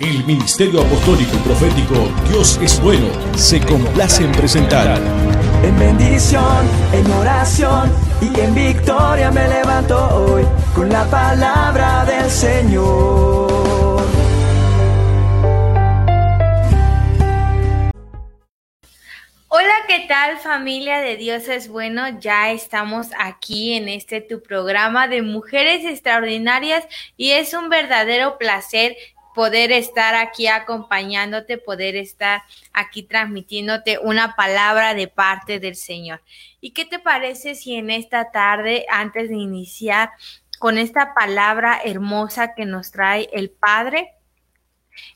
El Ministerio Apostólico y Profético Dios es Bueno se complace en presentar. En bendición, en oración y en victoria me levanto hoy con la palabra del Señor. Hola, ¿qué tal familia de Dios es bueno? Ya estamos aquí en este tu programa de mujeres extraordinarias y es un verdadero placer poder estar aquí acompañándote, poder estar aquí transmitiéndote una palabra de parte del Señor. ¿Y qué te parece si en esta tarde, antes de iniciar con esta palabra hermosa que nos trae el Padre,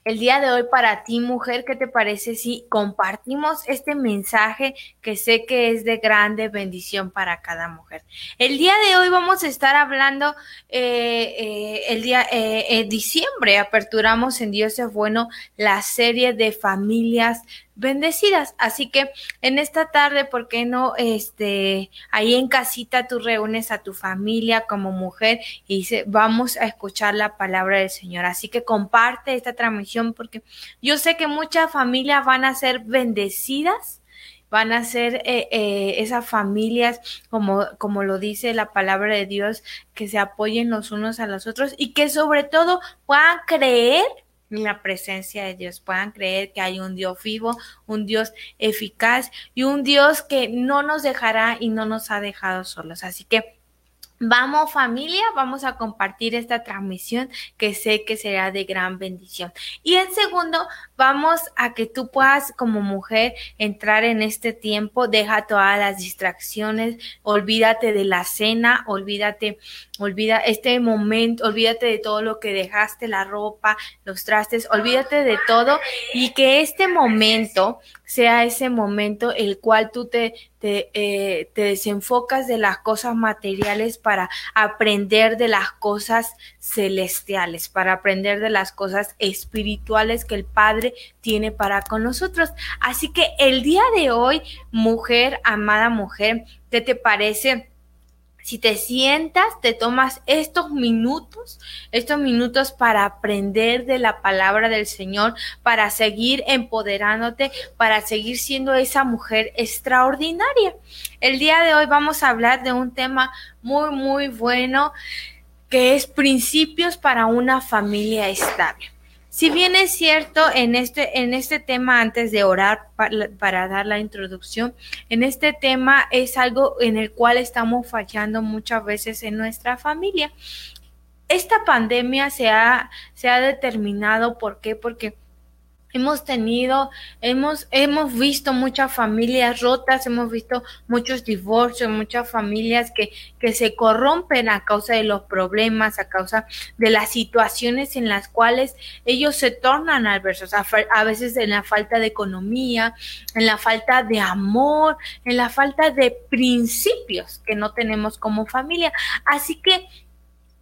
el día de hoy para ti, mujer, ¿qué te parece si compartimos este mensaje que sé que es de grande bendición para cada mujer? El día de hoy vamos a estar hablando, eh, eh, el día, eh, diciembre, aperturamos en Dios es bueno la serie de familias bendecidas. Así que en esta tarde, ¿por qué no? Este, ahí en casita tú reúnes a tu familia como mujer y dice, vamos a escuchar la palabra del Señor. Así que comparte esta transmisión porque yo sé que muchas familias van a ser bendecidas van a ser eh, eh, esas familias, como, como lo dice la palabra de Dios, que se apoyen los unos a los otros y que sobre todo puedan creer en la presencia de Dios, puedan creer que hay un Dios vivo, un Dios eficaz y un Dios que no nos dejará y no nos ha dejado solos. Así que Vamos familia, vamos a compartir esta transmisión que sé que será de gran bendición. Y en segundo, vamos a que tú puedas como mujer entrar en este tiempo, deja todas las distracciones, olvídate de la cena, olvídate, olvida este momento, olvídate de todo lo que dejaste, la ropa, los trastes, olvídate de todo. Y que este momento sea ese momento el cual tú te, te, eh, te, desenfocas de las cosas materiales para aprender de las cosas celestiales, para aprender de las cosas espirituales que el Padre tiene para con nosotros. Así que el día de hoy, mujer, amada mujer, ¿qué te parece? si te sientas, te tomas estos minutos, estos minutos para aprender de la palabra del Señor, para seguir empoderándote, para seguir siendo esa mujer extraordinaria. El día de hoy vamos a hablar de un tema muy, muy bueno que es principios para una familia estable. Si bien es cierto en este, en este tema, antes de orar para, dar la introducción, en este tema es algo en el cual estamos fallando muchas veces en nuestra familia. Esta pandemia se ha, se ha determinado, ¿por qué? Porque Hemos tenido, hemos, hemos visto muchas familias rotas, hemos visto muchos divorcios, muchas familias que, que se corrompen a causa de los problemas, a causa de las situaciones en las cuales ellos se tornan adversos, a, a veces en la falta de economía, en la falta de amor, en la falta de principios que no tenemos como familia. Así que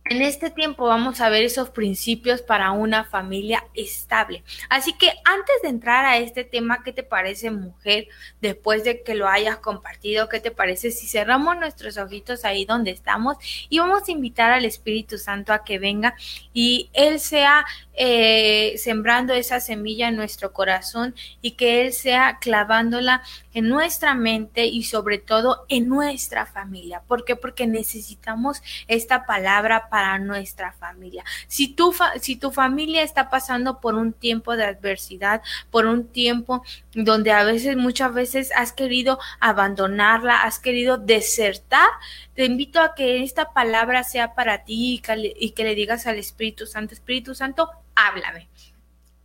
en este tiempo vamos a ver esos principios para una familia estable. Así que antes de entrar a este tema, ¿qué te parece mujer? Después de que lo hayas compartido, ¿qué te parece si cerramos nuestros ojitos ahí donde estamos y vamos a invitar al Espíritu Santo a que venga y Él sea eh, sembrando esa semilla en nuestro corazón y que Él sea clavándola en nuestra mente y sobre todo en nuestra familia. ¿Por qué? Porque necesitamos esta palabra para nuestra familia. Si tu, si tu familia está pasando por un tiempo de adversidad, por un tiempo donde a veces, muchas veces has querido abandonarla, has querido desertar, te invito a que esta palabra sea para ti y que le digas al Espíritu Santo, Espíritu Santo, háblame.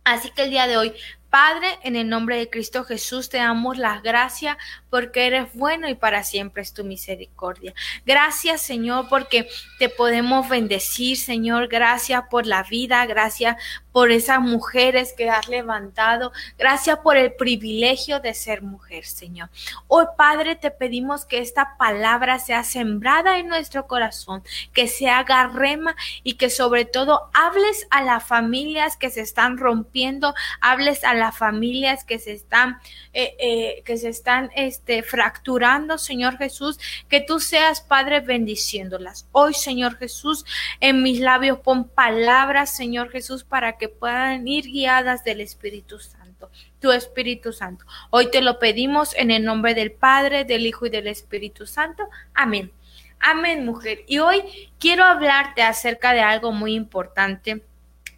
Así que el día de hoy Padre, en el nombre de Cristo Jesús te damos las gracias porque eres bueno y para siempre es tu misericordia. Gracias, Señor, porque te podemos bendecir, Señor. Gracias por la vida, gracias por esas mujeres que has levantado. Gracias por el privilegio de ser mujer, Señor. Hoy, Padre, te pedimos que esta palabra sea sembrada en nuestro corazón, que se haga rema y que sobre todo hables a las familias que se están rompiendo, hables a las familias que se están, eh, eh, que se están este, fracturando, Señor Jesús, que tú seas, Padre, bendiciéndolas. Hoy, Señor Jesús, en mis labios pon palabras, Señor Jesús, para que puedan ir guiadas del Espíritu Santo tu Espíritu Santo. Hoy te lo pedimos en el nombre del Padre, del Hijo y del Espíritu Santo. Amén. Amén, mujer. Y hoy quiero hablarte acerca de algo muy importante.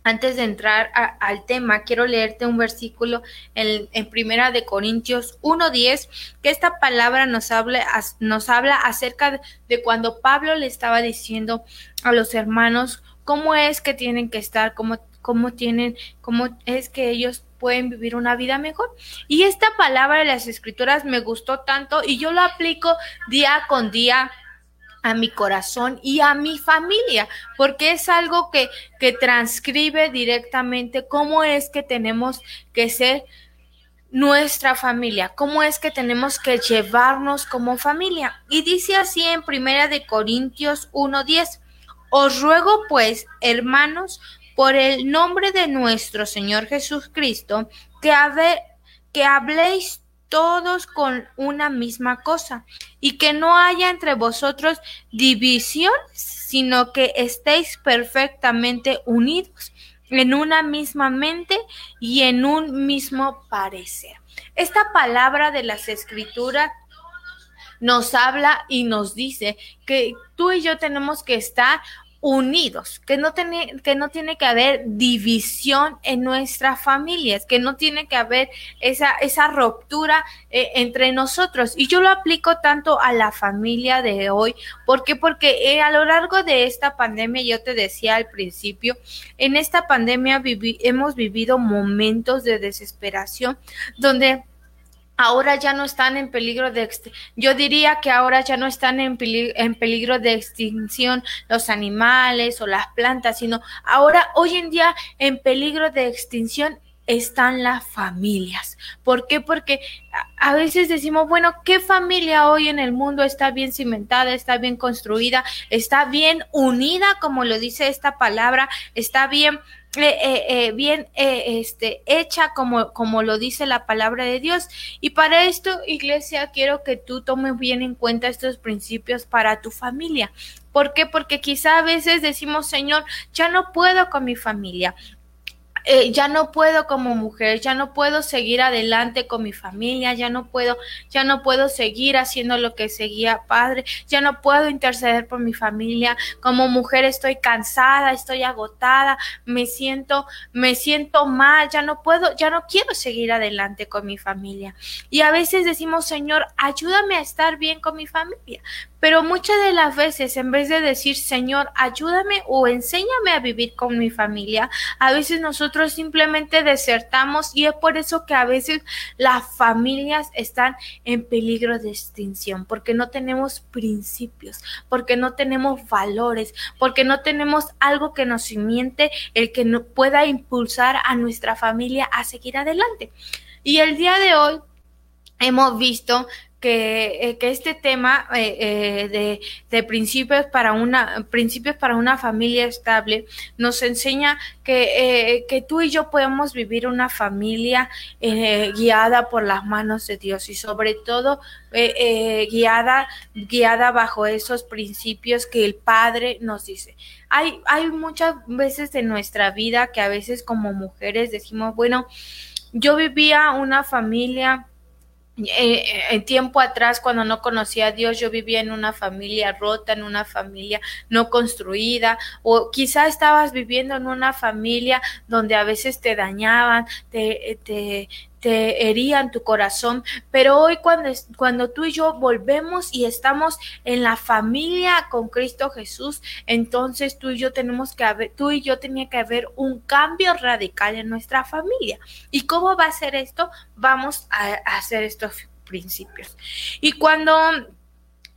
Antes de entrar al tema, quiero leerte un versículo en, Primera de Corintios 1.10, que esta palabra nos habla, nos habla acerca de cuando Pablo le estaba diciendo a los hermanos cómo es que tienen que estar, cómo, cómo tienen, cómo es que ellos pueden vivir una vida mejor. Y esta palabra de las escrituras me gustó tanto y yo lo aplico día con día a mi corazón y a mi familia, porque es algo que, que transcribe directamente cómo es que tenemos que ser nuestra familia, cómo es que tenemos que llevarnos como familia. Y dice así en Primera de Corintios 1:10, os ruego pues, hermanos, por el nombre de nuestro Señor Jesucristo, que, que habléis todos con una misma cosa, y que no haya entre vosotros división, sino que estéis perfectamente unidos en una misma mente y en un mismo parecer. Esta palabra de las escrituras nos habla y nos dice que tú y yo tenemos que estar unidos, que no, tiene, que no tiene que haber división en nuestras familias, que no tiene que haber esa, esa ruptura eh, entre nosotros. Y yo lo aplico tanto a la familia de hoy, ¿por qué? Porque eh, a lo largo de esta pandemia, yo te decía al principio, en esta pandemia hemos vivido momentos de desesperación donde ahora ya no están en peligro de yo diría que ahora ya no están en, en peligro de extinción los animales o las plantas, sino ahora hoy en día en peligro de extinción están las familias. ¿Por qué? Porque a veces decimos, bueno, ¿qué familia hoy en el mundo está bien cimentada, está bien construida, está bien unida, como lo dice esta palabra, está bien eh, eh, eh, bien este, hecha como, como lo dice la palabra de Dios. Y para esto, iglesia, quiero que tú tomes bien en cuenta estos principios para tu familia. ¿Por qué? Porque quizá a veces decimos, Señor, ya no puedo con mi familia. Eh, ya no puedo como mujer, ya no puedo seguir adelante con mi familia, ya no puedo, ya no puedo seguir haciendo lo que seguía padre, ya no puedo interceder por mi familia, como mujer estoy cansada, estoy agotada, me siento, me siento mal, ya no puedo, ya no quiero seguir adelante con mi familia. Y a veces decimos, Señor, ayúdame a estar bien con mi familia, pero muchas de las veces, en vez de decir, Señor, ayúdame o enséñame a vivir con mi familia, a veces nosotros simplemente desertamos y es por eso que a veces las familias están en peligro de extinción, porque no tenemos principios, porque no tenemos valores, porque no tenemos algo que nos simiente, el que no pueda impulsar a nuestra familia a seguir adelante. Y el día de hoy hemos visto eh, que, este tema eh, eh, de, de, principios para una principios para una familia estable nos enseña que, que tú y yo podemos vivir una familia guiada por las manos de Dios y sobre todo guiada guiada bajo esos principios que el Padre nos dice. Hay, hay muchas veces en nuestra vida que a veces como mujeres decimos, bueno, yo vivía una familia eh, en tiempo atrás, cuando no conocía a Dios, yo vivía en una familia rota, en una familia no construida, o quizá estabas viviendo en una familia donde a veces te dañaban, te, te, te herían tu corazón, pero hoy cuando, cuando tú y yo volvemos y estamos en la familia con Cristo Jesús, entonces tú y yo tenemos que haber, tú y yo tenía que haber un cambio radical en nuestra familia. ¿Y cómo va a ser esto? Vamos a hacer estos principios. Y cuando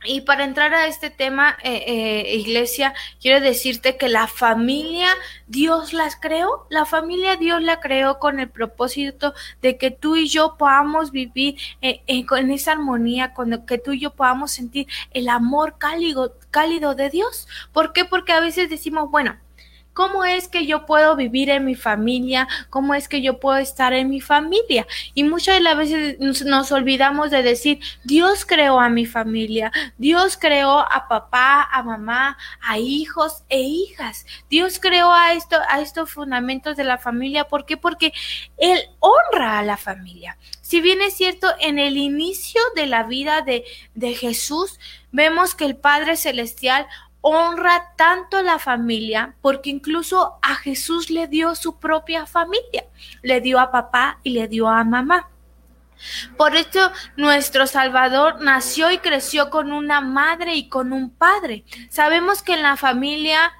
y para entrar a este tema, eh, eh, iglesia, quiero decirte que la familia Dios las creó, la familia Dios la creó con el propósito de que tú y yo podamos vivir eh, con esa armonía, con que tú y yo podamos sentir el amor cálido, cálido de Dios. ¿Por qué? Porque a veces decimos, bueno, ¿Cómo es que yo puedo vivir en mi familia? ¿Cómo es que yo puedo estar en mi familia? Y muchas de las veces nos, olvidamos de decir, Dios creó a mi familia, Dios creó a papá, a mamá, a hijos e hijas. Dios creó a, a estos fundamentos de la familia. ¿Por qué? Porque Él honra a la familia. Si bien es cierto, en el inicio de la vida de, de Jesús, vemos que el Padre Celestial honra tanto la familia porque incluso a Jesús le dio su propia familia, le dio a papá y le dio a mamá. Por esto nuestro Salvador nació y creció con una madre y con un padre. Sabemos que en la familia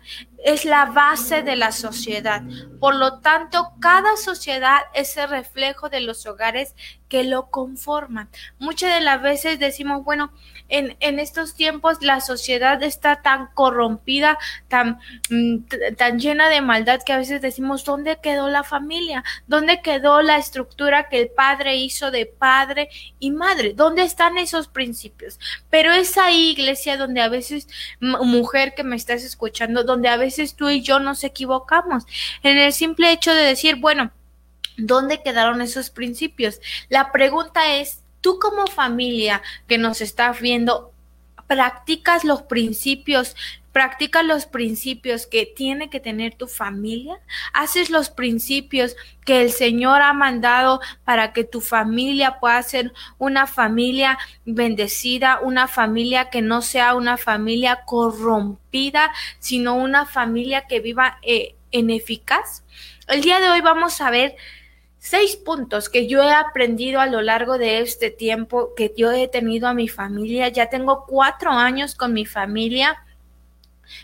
es la base de la sociedad. Por lo tanto, cada sociedad es el reflejo de los hogares que lo conforman. Muchas de las veces decimos, bueno, en, estos tiempos la sociedad está tan corrompida, tan, mm, tan llena de maldad que a veces decimos, ¿dónde quedó la familia? ¿Dónde quedó la estructura que el padre hizo de padre y madre? ¿Dónde están esos principios? Pero es ahí, iglesia, donde a veces, mujer que me estás escuchando, donde a veces tú y yo nos equivocamos. En el simple hecho de decir, bueno, ¿Dónde quedaron esos principios? La pregunta es, tú como familia que nos estás viendo, ¿practicas los principios? ¿Practicas los principios que tiene que tener tu familia? ¿Haces los principios que el Señor ha mandado para que tu familia pueda ser una familia bendecida, una familia que no sea una familia corrompida, sino una familia que viva eh, en eficaz? El día de hoy vamos a ver seis puntos que yo he aprendido a lo largo de este tiempo que yo he tenido a mi familia. Ya tengo cuatro años con mi familia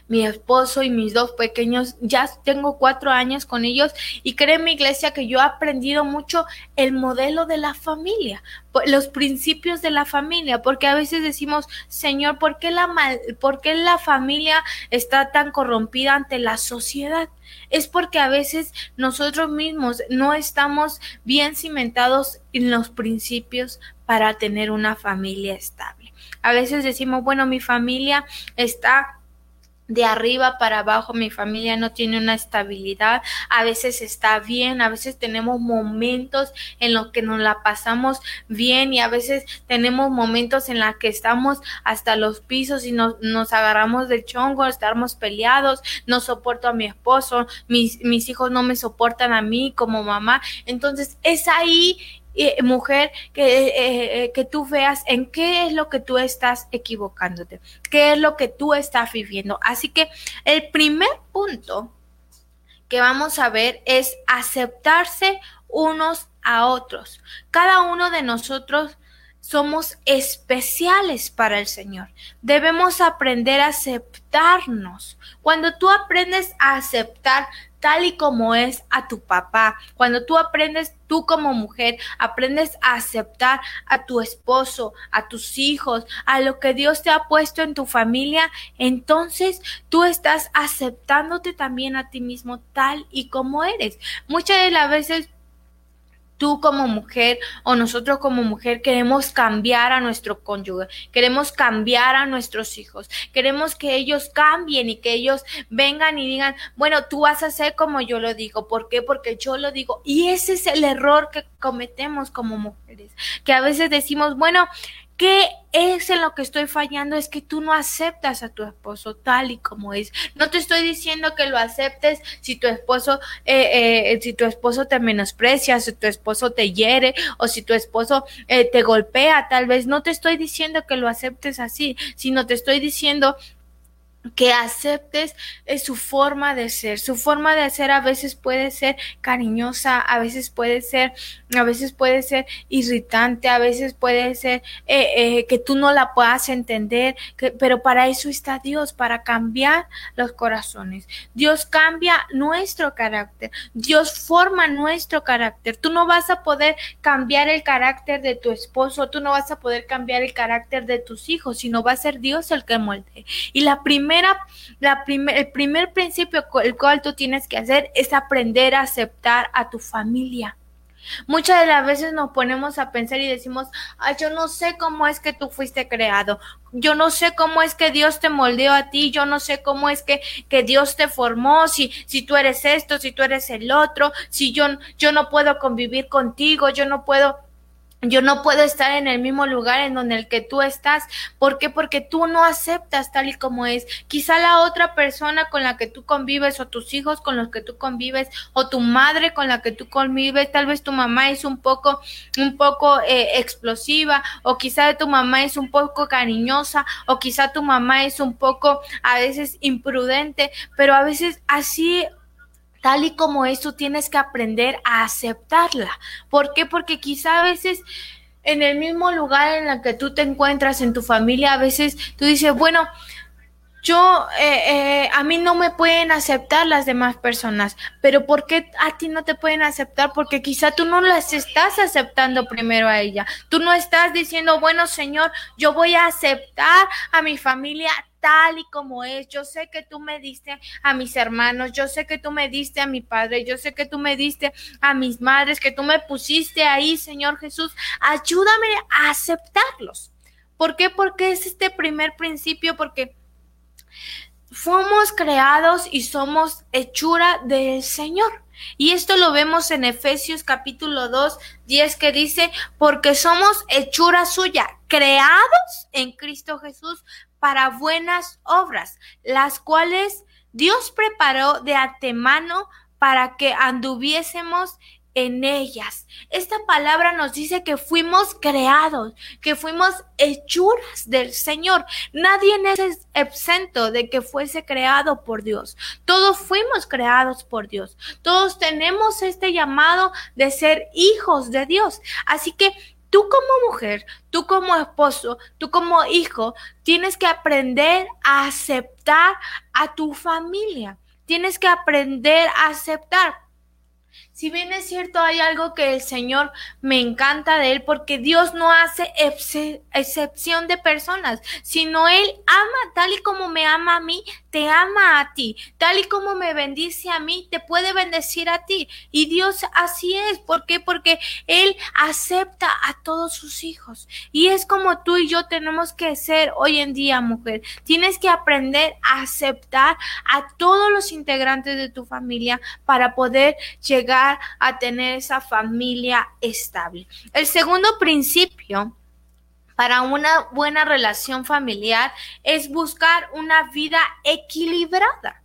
mi esposo y mis dos pequeños, ya tengo cuatro años con ellos y mi iglesia que yo he aprendido mucho el modelo de la familia, los principios de la familia, porque a veces decimos, Señor, ¿por qué la, mal, ¿por qué la familia está tan corrompida ante la sociedad? Es porque a veces nosotros mismos no estamos bien cimentados en los principios para tener una familia estable. A veces decimos, bueno, mi familia está de arriba para abajo mi familia no tiene una estabilidad, a veces está bien, a veces tenemos momentos en los que nos la pasamos bien y a veces tenemos momentos en los que estamos hasta los pisos y nos, nos agarramos del chongo, estamos peleados, no soporto a mi esposo, mis, mis hijos no me soportan a mí como mamá, entonces es ahí eh, mujer, que, eh, eh, que tú veas en qué es lo que tú estás equivocándote, qué es lo que tú estás viviendo. Así que el primer punto que vamos a ver es aceptarse unos a otros. Cada uno de nosotros somos especiales para el Señor. Debemos aprender a aceptarnos. Cuando tú aprendes a aceptar tal y como es a tu papá. Cuando tú aprendes, tú como mujer, aprendes a aceptar a tu esposo, a tus hijos, a lo que Dios te ha puesto en tu familia, entonces tú estás aceptándote también a ti mismo tal y como eres. Muchas de las veces tú como mujer o nosotros como mujer queremos cambiar a nuestro cónyuge, queremos cambiar a nuestros hijos, queremos que ellos cambien y que ellos vengan y digan, bueno, tú vas a hacer como yo lo digo. ¿Por qué? Porque yo lo digo. Y ese es el error que cometemos como mujeres, que a veces decimos, bueno, ¿Qué es en lo que estoy fallando? Es que tú no aceptas a tu esposo tal y como es. No te estoy diciendo que lo aceptes si tu esposo, eh, eh, si tu esposo te menosprecia, si tu esposo te hiere o si tu esposo eh, te golpea, tal vez. No te estoy diciendo que lo aceptes así, sino te estoy diciendo que aceptes eh, su forma de ser. Su forma de ser a veces puede ser cariñosa, a veces puede ser, a veces puede ser irritante, a veces puede ser eh, eh, que tú no la puedas entender, pero para eso está Dios, para cambiar los corazones. Dios cambia nuestro carácter, Dios forma nuestro carácter. Tú no vas a poder cambiar el carácter de tu esposo, tú no vas a poder cambiar el carácter de tus hijos, sino va a ser Dios el que molde. Y la primera el primer principio el cual tú tienes que hacer es aprender a aceptar a tu familia. Muchas de las veces nos ponemos a pensar y decimos, ay, yo no sé cómo es que tú fuiste creado, yo no sé cómo es que Dios te moldeó a ti, yo no sé cómo es que, que Dios te formó, si, si tú eres esto, si tú eres el otro, si yo, yo no puedo convivir contigo, yo no puedo yo no puedo estar en el mismo lugar en donde el que tú estás. ¿Por qué? Porque tú no aceptas tal y como es. Quizá la otra persona con la que tú convives o tus hijos con los que tú convives o tu madre con la que tú convives, tal vez tu mamá es un poco, un poco eh, explosiva o quizá tu mamá es un poco cariñosa o quizá tu mamá es un poco a veces imprudente, pero a veces así tal y como es, tú tienes que aprender a aceptarla. ¿Por qué? Porque quizá a veces en el mismo lugar en el que tú te encuentras en tu familia, a veces tú dices, bueno, yo, eh, eh, a mí no me pueden aceptar las demás personas, pero ¿por qué a ti no te pueden aceptar? Porque quizá tú no las estás aceptando primero a ella. Tú no estás diciendo, bueno, Señor, yo voy a aceptar a mi familia tal y como es. Yo sé que tú me diste a mis hermanos, yo sé que tú me diste a mi padre, yo sé que tú me diste a mis madres, que tú me pusiste ahí, Señor Jesús. Ayúdame a aceptarlos. ¿Por qué? Porque es este primer principio, porque fuimos creados y somos hechura del Señor. Y esto lo vemos en Efesios capítulo 2, 10 que dice, porque somos hechura suya, creados en Cristo Jesús para buenas obras, las cuales Dios preparó de antemano para que anduviésemos en ellas. Esta palabra nos dice que fuimos creados, que fuimos hechuras del Señor. Nadie es exento de que fuese creado por Dios. Todos fuimos creados por Dios. Todos tenemos este llamado de ser hijos de Dios. Así que Tú como mujer, tú como esposo, tú como hijo, tienes que aprender a aceptar a tu familia. Tienes que aprender a aceptar. Si bien es cierto, hay algo que el Señor me encanta de Él, porque Dios no hace excepción de personas, sino Él ama tal y como me ama a mí, te ama a ti, tal y como me bendice a mí, te puede bendecir a ti. Y Dios así es, ¿por qué? Porque Él acepta a todos sus hijos. Y es como tú y yo tenemos que ser hoy en día, mujer. Tienes que aprender a aceptar a todos los integrantes de tu familia para poder llegar a tener esa familia estable. El segundo principio para una buena relación familiar es buscar una vida equilibrada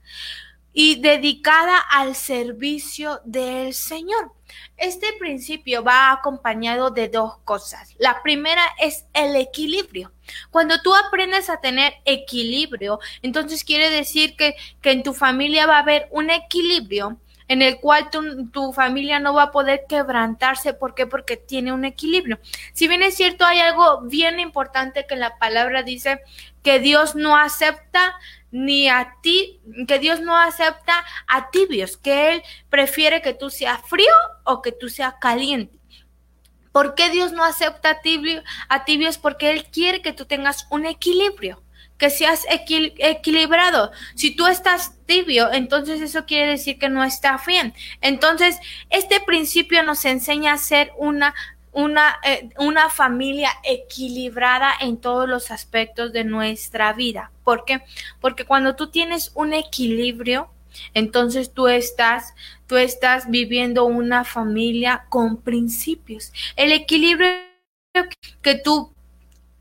y dedicada al servicio del Señor. Este principio va acompañado de dos cosas. La primera es el equilibrio. Cuando tú aprendes a tener equilibrio, entonces quiere decir que, que en tu familia va a haber un equilibrio en el cual tu, familia no va a poder quebrantarse. ¿Por qué? Porque tiene un equilibrio. Si bien es cierto, hay algo bien importante que la palabra dice que Dios no acepta ni a ti, que Dios no acepta a tibios, que Él prefiere que tú seas frío o que tú seas caliente. ¿Por qué Dios no acepta a, tibio, a tibios? Porque Él quiere que tú tengas un equilibrio que seas equilibrado. Si tú estás tibio, entonces eso quiere decir que no está bien. Entonces, este principio nos enseña a ser una una, eh, una familia equilibrada en todos los aspectos de nuestra vida. ¿Por qué? Porque cuando tú tienes un equilibrio, entonces tú estás, tú estás viviendo una familia con principios. El equilibrio que tú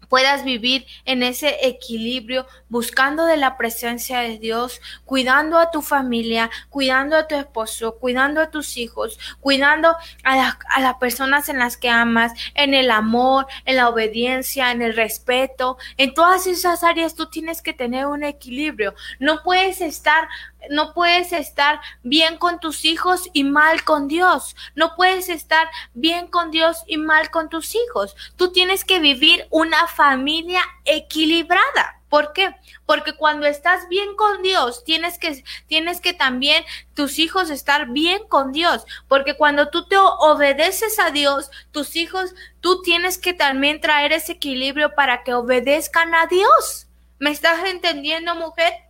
puedas vivir en ese equilibrio, buscando de la presencia de Dios, cuidando a tu familia, cuidando a tu esposo, cuidando a tus hijos, cuidando a, a las personas en las que amas, en el amor, en la obediencia, en el respeto. En todas esas áreas tú tienes que tener un equilibrio. No puedes estar no puedes estar bien con tus hijos y mal con Dios. No puedes estar bien con Dios y mal con tus hijos. Tú tienes que vivir una familia equilibrada. ¿Por qué? Porque cuando estás bien con Dios, tienes que, tienes que también tus hijos estar bien con Dios. Porque cuando tú te obedeces a Dios, tus hijos, tú tienes que también traer ese equilibrio para que obedezcan a Dios. ¿Me estás entendiendo, mujer?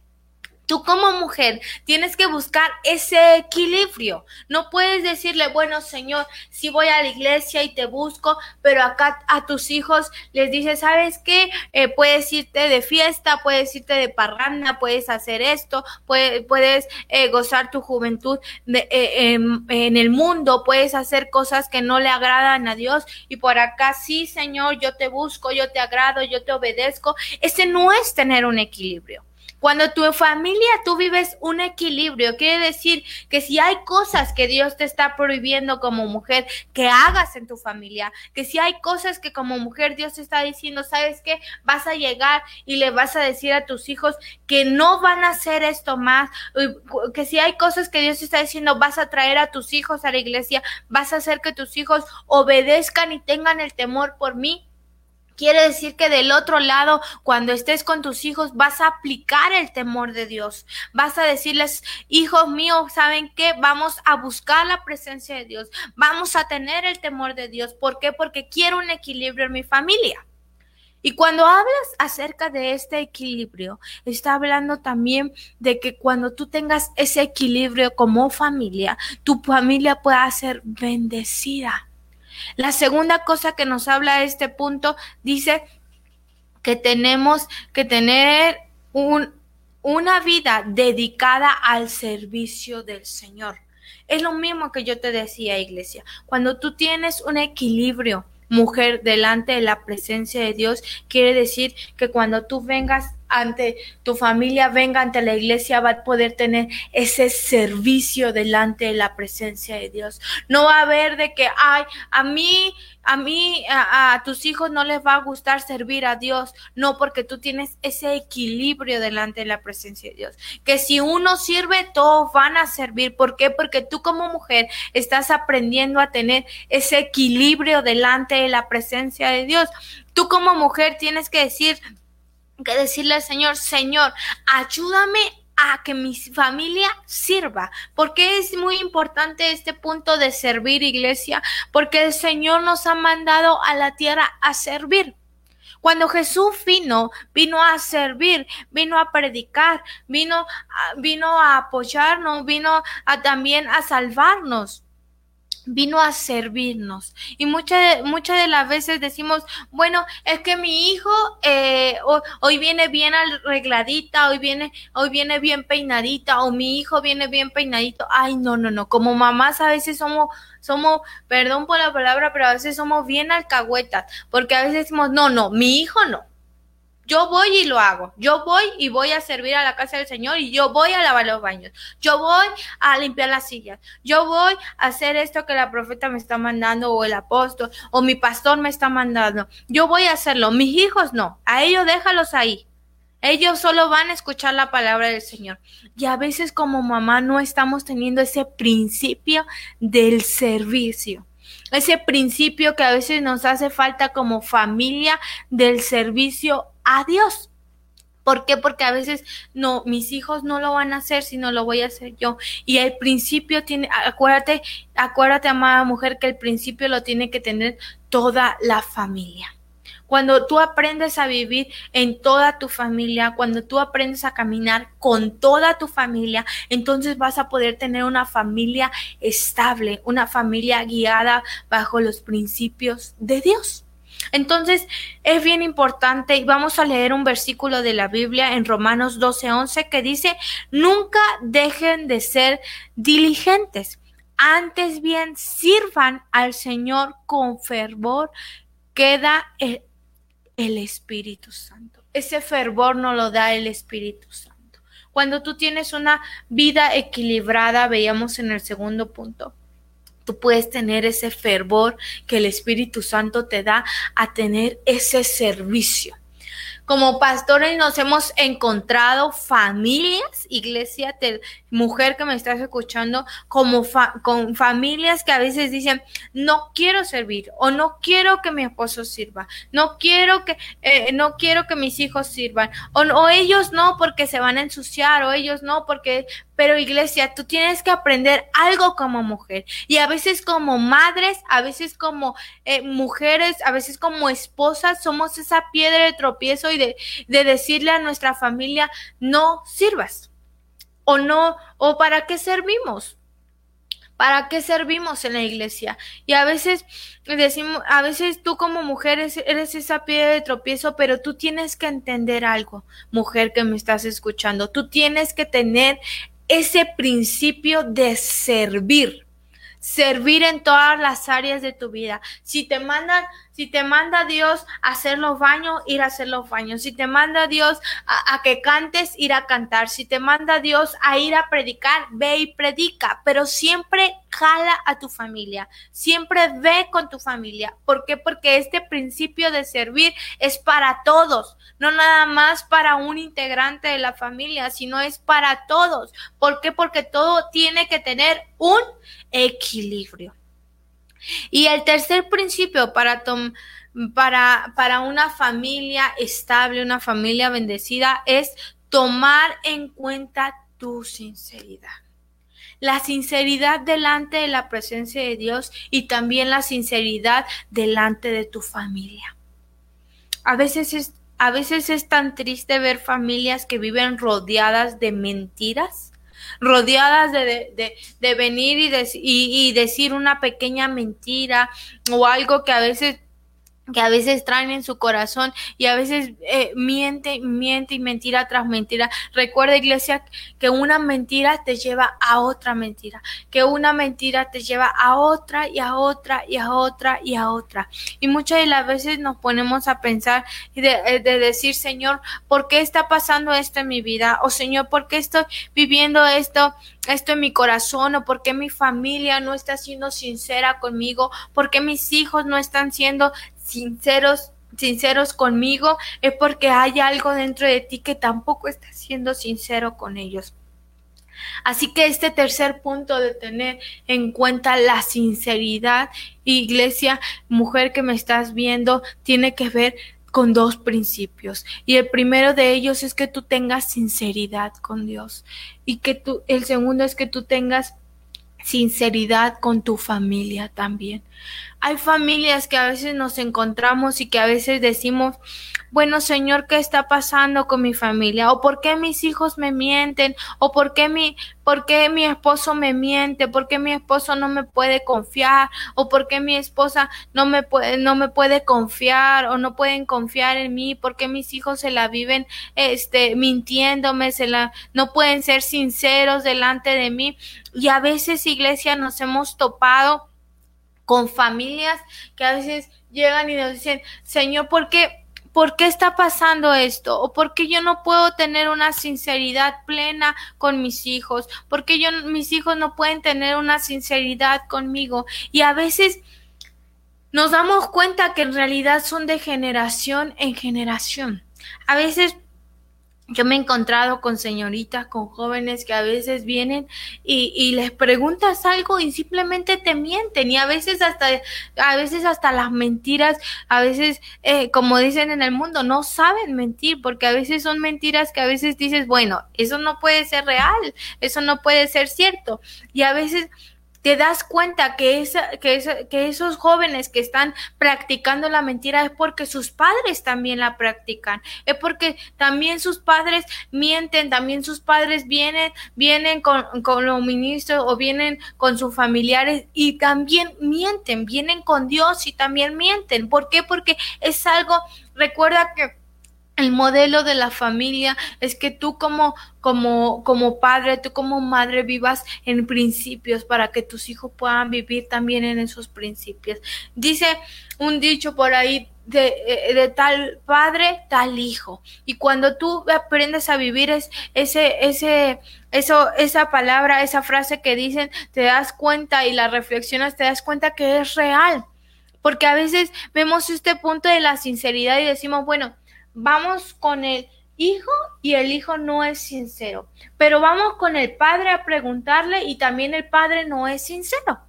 Tú como mujer tienes que buscar ese equilibrio. No puedes decirle, bueno, Señor, si voy a la iglesia y te busco, pero acá a tus hijos les dices, ¿sabes qué? Eh, puedes irte de fiesta, puedes irte de parranda, puedes hacer esto, puedes, eh, gozar tu juventud eh, em, en el mundo, puedes hacer cosas que no le agradan a Dios y por acá sí, Señor, yo te busco, yo te agrado, yo te obedezco. Ese no es tener un equilibrio. Cuando tu familia tú vives un equilibrio, quiere decir que si hay cosas que Dios te está prohibiendo como mujer que hagas en tu familia, que si hay cosas que como mujer Dios te está diciendo, ¿sabes qué? Vas a llegar y le vas a decir a tus hijos que no van a hacer esto más, que si hay cosas que Dios te está diciendo, vas a traer a tus hijos a la iglesia, vas a hacer que tus hijos obedezcan y tengan el temor por mí Quiere decir que del otro lado, cuando estés con tus hijos, vas a aplicar el temor de Dios. Vas a decirles, hijos míos, ¿saben qué? Vamos a buscar la presencia de Dios. Vamos a tener el temor de Dios. ¿Por qué? Porque quiero un equilibrio en mi familia. Y cuando hablas acerca de este equilibrio, está hablando también de que cuando tú tengas ese equilibrio como familia, tu familia pueda ser bendecida. La segunda cosa que nos habla este punto dice que tenemos que tener un, una vida dedicada al servicio del Señor. Es lo mismo que yo te decía, iglesia. Cuando tú tienes un equilibrio, mujer, delante de la presencia de Dios, quiere decir que cuando tú vengas ante tu familia, venga ante la iglesia, va a poder tener ese servicio delante de la presencia de Dios. No va a haber de que, ay, a mí, a mí, a, tus hijos no les va a gustar servir a Dios. No, porque tú tienes ese equilibrio delante de la presencia de Dios. Que si uno sirve, todos van a servir. ¿Por qué? Porque tú como mujer estás aprendiendo a tener ese equilibrio delante de la presencia de Dios. Tú como mujer tienes que decir, que decirle al Señor, Señor, ayúdame a que mi familia sirva. porque es muy importante este punto de servir iglesia? Porque el Señor nos ha mandado a la tierra a servir. Cuando Jesús vino, vino a servir, vino a predicar, vino, vino a apoyarnos, vino a, también a salvarnos vino a servirnos. Y muchas muchas de las veces decimos, bueno, es que mi hijo eh, hoy viene bien arregladita, hoy viene, hoy viene bien peinadita, o mi hijo viene bien peinadito. Ay, no, no, no. Como mamás a veces somos, somos, perdón por la palabra, pero a veces somos bien alcahuetas, porque a veces decimos, no, no, mi hijo no. Yo voy y lo hago. Yo voy y voy a servir a la casa del Señor y yo voy a lavar los baños. Yo voy a limpiar las sillas. Yo voy a hacer esto que la profeta me está mandando o el apóstol o mi pastor me está mandando. Yo voy a hacerlo. Mis hijos no. A ellos déjalos ahí. Ellos solo van a escuchar la palabra del Señor. Y a veces como mamá no estamos teniendo ese principio del servicio ese principio que a veces nos hace falta como familia del servicio a Dios. ¿Por qué? Porque a veces no, mis hijos no lo van a hacer, sino lo voy a hacer yo. Y el principio tiene, acuérdate, acuérdate, amada mujer, que el principio lo tiene que tener toda la familia. Cuando tú aprendes a vivir en toda tu familia, cuando tú aprendes a caminar con toda tu familia, entonces vas a poder tener una familia estable, una familia guiada bajo los principios de Dios. Entonces es bien importante y vamos a leer un versículo de la Biblia en Romanos 12:11 que dice, nunca dejen de ser diligentes, antes bien sirvan al Señor con fervor que da el, el Espíritu Santo. Ese fervor no lo da el Espíritu Santo. Cuando tú tienes una vida equilibrada, veíamos en el segundo punto, tú puedes tener ese fervor que el Espíritu Santo te da a tener ese servicio. Como pastores nos hemos encontrado familias, iglesia, mujer que me estás escuchando, como con familias que a veces dicen, no quiero servir o no quiero que mi esposo sirva, no quiero que, eh, no quiero que mis hijos sirvan, o, o ellos no porque se van a ensuciar, o ellos no porque pero iglesia, tú tienes que aprender algo como mujer. Y a veces como madres, a veces como eh, mujeres, a veces como esposas, somos esa piedra de tropiezo y de, de decirle a nuestra familia, no sirvas. o no, o para qué servimos. ¿Para qué servimos en la iglesia? Y a veces decimos, a veces tú como mujer eres esa piedra de tropiezo, pero tú tienes que entender algo, mujer que me estás escuchando. Tú tienes que tener ese principio de servir servir en todas las áreas de tu vida. Si te mandan, si te manda Dios a hacer los baños, ir a hacer los baños. Si te manda Dios a, a, que cantes, ir a cantar. Si te manda Dios a ir a predicar, ve y predica. Pero siempre jala a tu familia. Siempre ve con tu familia. ¿Por qué? Porque este principio de servir es para todos. No nada más para un integrante de la familia, sino es para todos. ¿Por qué? Porque todo tiene que tener un equilibrio. Y el tercer principio para, para, para una familia estable, una familia bendecida, es tomar en cuenta tu sinceridad. La sinceridad delante de la presencia de Dios y también la sinceridad delante de tu familia. A veces es, a veces es tan triste ver familias que viven rodeadas de mentiras rodeadas de, de, venir y, y, y decir una pequeña mentira o algo que a veces que a veces traen en su corazón y a veces eh, miente, miente y mentira tras mentira. Recuerda, iglesia, que una mentira te lleva a otra mentira, que una mentira te lleva a otra y a otra y a otra y a otra. Y muchas de las veces nos ponemos a pensar y de, eh, de decir, Señor, ¿por qué está pasando esto en mi vida? O Señor, ¿por qué estoy viviendo esto? esto en mi corazón o por qué mi familia no está siendo sincera conmigo, por qué mis hijos no están siendo sinceros sinceros conmigo es porque hay algo dentro de ti que tampoco está siendo sincero con ellos. Así que este tercer punto de tener en cuenta la sinceridad, iglesia, mujer que me estás viendo, tiene que ver con dos principios. Y el primero de ellos es que tú tengas sinceridad con Dios. Y que tú, el segundo es que tú tengas sinceridad con tu familia también. Hay familias que a veces nos encontramos y que a veces decimos, bueno Señor, ¿qué está pasando con mi familia? ¿O por qué mis hijos me mienten? ¿O por qué mi, por qué mi esposo me miente? ¿Por qué mi esposo no me puede confiar? ¿O por qué mi esposa no me puede, no me puede confiar? ¿O no pueden confiar en mí? ¿Por qué mis hijos se la viven, este, mintiéndome? Se la, no pueden ser sinceros delante de mí. Y a veces, iglesia, nos hemos topado con familias que a veces llegan y nos dicen, Señor, ¿por qué? ¿Por qué está pasando esto? ¿O por qué yo no puedo tener una sinceridad plena con mis hijos? ¿Por qué yo, mis hijos no pueden tener una sinceridad conmigo? Y a veces nos damos cuenta que en realidad son de generación en generación. A veces yo me he encontrado con señoritas, con jóvenes que a veces vienen y, y, les preguntas algo y simplemente te mienten y a veces hasta, a veces hasta las mentiras, a veces, eh, como dicen en el mundo, no saben mentir porque a veces son mentiras que a veces dices, bueno, eso no puede ser real, eso no puede ser cierto y a veces te das cuenta que, esa, que, que esos jóvenes que están practicando la mentira es porque sus padres también la practican, es porque también sus padres mienten, también sus padres vienen, vienen con, con los ministros o vienen con sus familiares y también mienten, vienen con Dios y también mienten. ¿Por qué? Porque es algo, recuerda que el modelo de la familia es que tú como, como, como padre, tú como madre vivas en principios para que tus hijos puedan vivir también en esos principios. Dice un dicho por ahí de, eh, de tal padre, tal hijo. Y cuando tú aprendes a vivir es, ese, ese, eso, esa palabra, esa frase que dicen, te das cuenta y la reflexionas, te das cuenta que es real. Porque a veces vemos este punto de la sinceridad y decimos, bueno, vamos con el hijo y el hijo no es sincero. Pero vamos con el padre a preguntarle y también el padre no es sincero.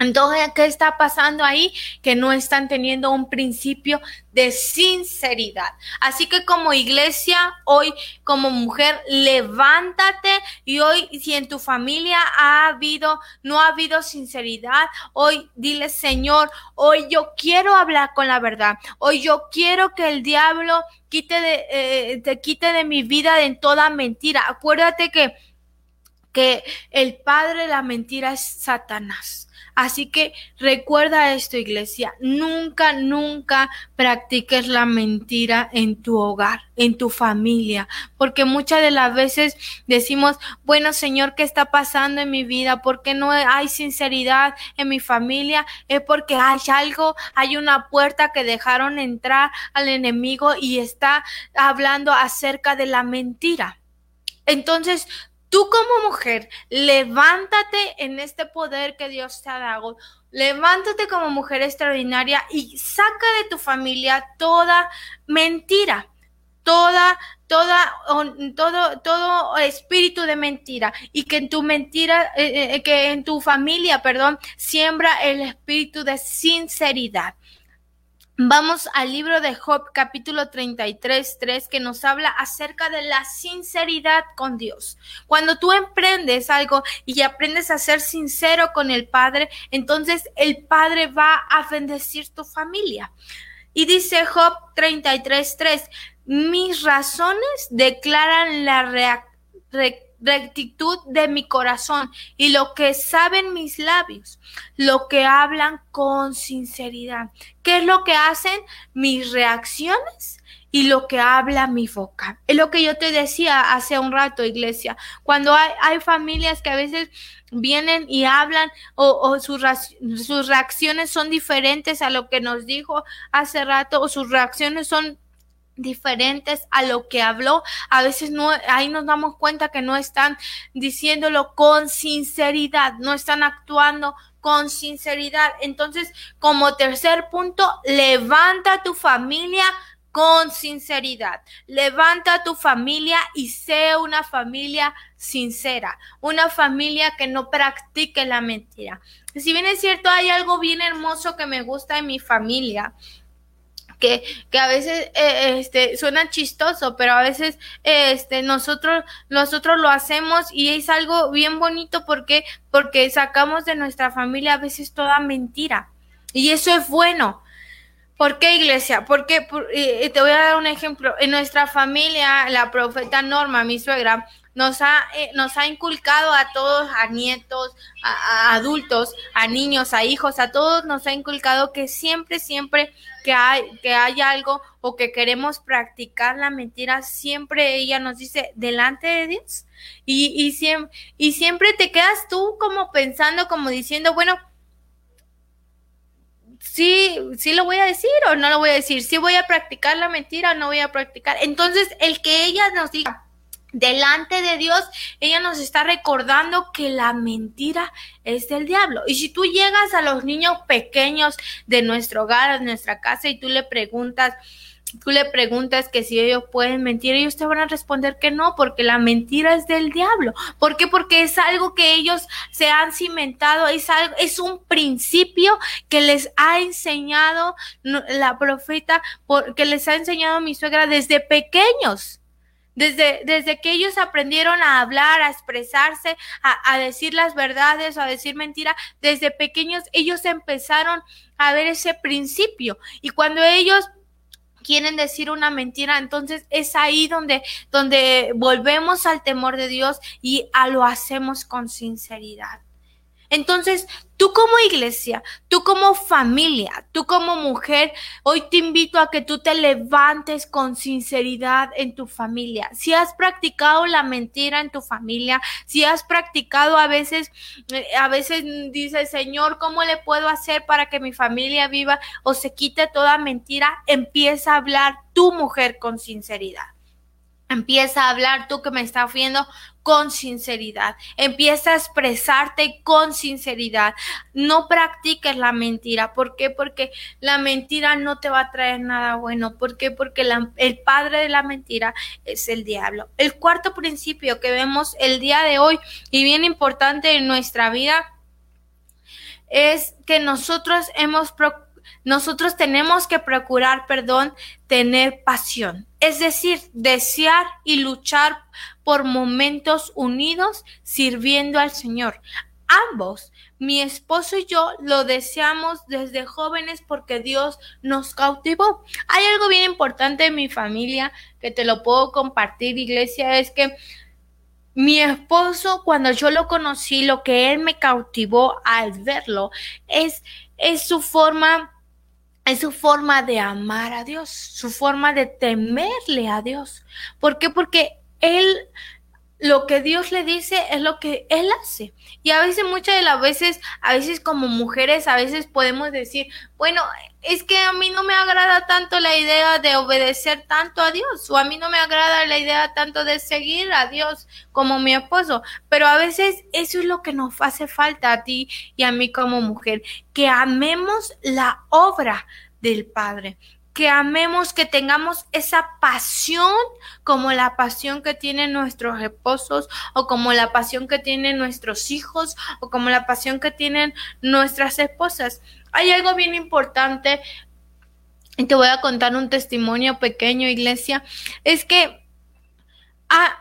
Entonces, ¿qué está pasando ahí? Que no están teniendo un principio de sinceridad. Así que como iglesia, hoy como mujer, levántate y hoy si en tu familia ha habido, no ha habido sinceridad, hoy dile, Señor, hoy yo quiero hablar con la verdad. Hoy yo quiero que el diablo quite de, eh, te quite de mi vida en toda mentira. Acuérdate que que el padre de la mentira es Satanás. Así que recuerda esto, iglesia, nunca, nunca practiques la mentira en tu hogar, en tu familia, porque muchas de las veces decimos, bueno, Señor, ¿qué está pasando en mi vida? ¿Por qué no hay sinceridad en mi familia? Es porque hay algo, hay una puerta que dejaron entrar al enemigo y está hablando acerca de la mentira. Entonces, Tú como mujer, levántate en este poder que Dios te ha dado. Levántate como mujer extraordinaria y saca de tu familia toda mentira, toda, toda, todo, todo espíritu de mentira y que en tu mentira, eh, eh, que en tu familia, perdón, siembra el espíritu de sinceridad. Vamos al libro de Job capítulo 33, 3 que nos habla acerca de la sinceridad con Dios. Cuando tú emprendes algo y aprendes a ser sincero con el Padre, entonces el Padre va a bendecir tu familia. Y dice Job 33, 3, mis razones declaran la reacción rectitud de mi corazón y lo que saben mis labios, lo que hablan con sinceridad. ¿Qué es lo que hacen mis reacciones? y lo que habla mi boca. Es lo que yo te decía hace un rato, iglesia. Cuando hay, familias que a veces vienen y hablan o, o sus, sus reacciones son diferentes a lo que nos dijo hace rato o sus reacciones son diferentes a lo que habló. A veces no, ahí nos damos cuenta que no están diciéndolo con sinceridad, no están actuando con sinceridad. Entonces, como tercer punto, levanta tu familia con sinceridad. Levanta tu familia y sea una familia sincera, una familia que no practique la mentira. Si bien es cierto, hay algo bien hermoso que me gusta en mi familia que, que a veces eh, este, suena chistoso, pero a veces este, nosotros, nosotros lo hacemos y es algo bien bonito porque, porque sacamos de nuestra familia a veces toda mentira. Y eso es bueno. ¿Por qué iglesia? Porque te voy a dar un ejemplo. En nuestra familia, la profeta Norma, mi suegra, nos ha, eh, nos ha inculcado a todos, a nietos, a, adultos, a niños, a hijos, a todos nos ha inculcado que siempre, siempre que hay, que hay algo o que queremos practicar la mentira, siempre ella nos dice delante de Dios. Y, y, siempre, y siempre te quedas tú como pensando, como diciendo, bueno, sí, sí lo voy a decir o no lo voy a decir, sí voy a practicar la mentira o no voy a practicar. Entonces, el que ella nos diga, delante de Dios, ella nos está recordando que la mentira es del diablo. Y si tú llegas a los niños pequeños de nuestro hogar, de nuestra casa, y tú le preguntas, tú le preguntas que si ellos pueden mentir, ellos te van a responder que no, porque la mentira es del diablo. ¿Por qué? Porque es algo que ellos se han cimentado, es algo, es un principio que les ha enseñado la profeta, que les ha enseñado mi suegra desde pequeños. Desde, desde que ellos aprendieron a hablar, a expresarse, a, a decir las verdades o a decir mentira, desde pequeños ellos empezaron a ver ese principio. Y cuando ellos quieren decir una mentira, entonces es ahí donde, donde volvemos al temor de Dios y a lo hacemos con sinceridad. Entonces, tú como iglesia, tú como familia, tú como mujer, hoy te invito a que tú te levantes con sinceridad en tu familia. Si has practicado la mentira en tu familia, si has practicado a veces, eh, a veces dice, Señor, ¿cómo le puedo hacer para que mi familia viva o se quite toda mentira? Empieza a hablar tu mujer con sinceridad. Empieza a hablar tú que me estás viendo con sinceridad. Empieza a expresarte con sinceridad. No practiques la mentira. ¿Por qué? Porque la mentira no te va a traer nada bueno. ¿Por qué? Porque el padre de la mentira es el diablo. El cuarto principio que vemos el día de hoy y bien importante en nuestra vida es que nosotros hemos nosotros tenemos que procurar, perdón, tener pasión. Es decir, desear y luchar por momentos unidos sirviendo al Señor. Ambos, mi esposo y yo, lo deseamos desde jóvenes porque Dios nos cautivó. Hay algo bien importante en mi familia que te lo puedo compartir, iglesia, es que mi esposo, cuando yo lo conocí, lo que él me cautivó al verlo es, es su forma, es su forma de amar a Dios, su forma de temerle a Dios. ¿Por qué? Porque él lo que Dios le dice es lo que Él hace. Y a veces, muchas de las veces, a veces como mujeres, a veces podemos decir, bueno, es que a mí no me agrada tanto la idea de obedecer tanto a Dios, o a mí no me agrada la idea tanto de seguir a Dios como mi esposo, pero a veces eso es lo que nos hace falta a ti y a mí como mujer, que amemos la obra del Padre, que amemos, que tengamos esa pasión como la pasión que tienen nuestros esposos o como la pasión que tienen nuestros hijos o como la pasión que tienen nuestras esposas. Hay algo bien importante y te voy a contar un testimonio pequeño, iglesia, es que a,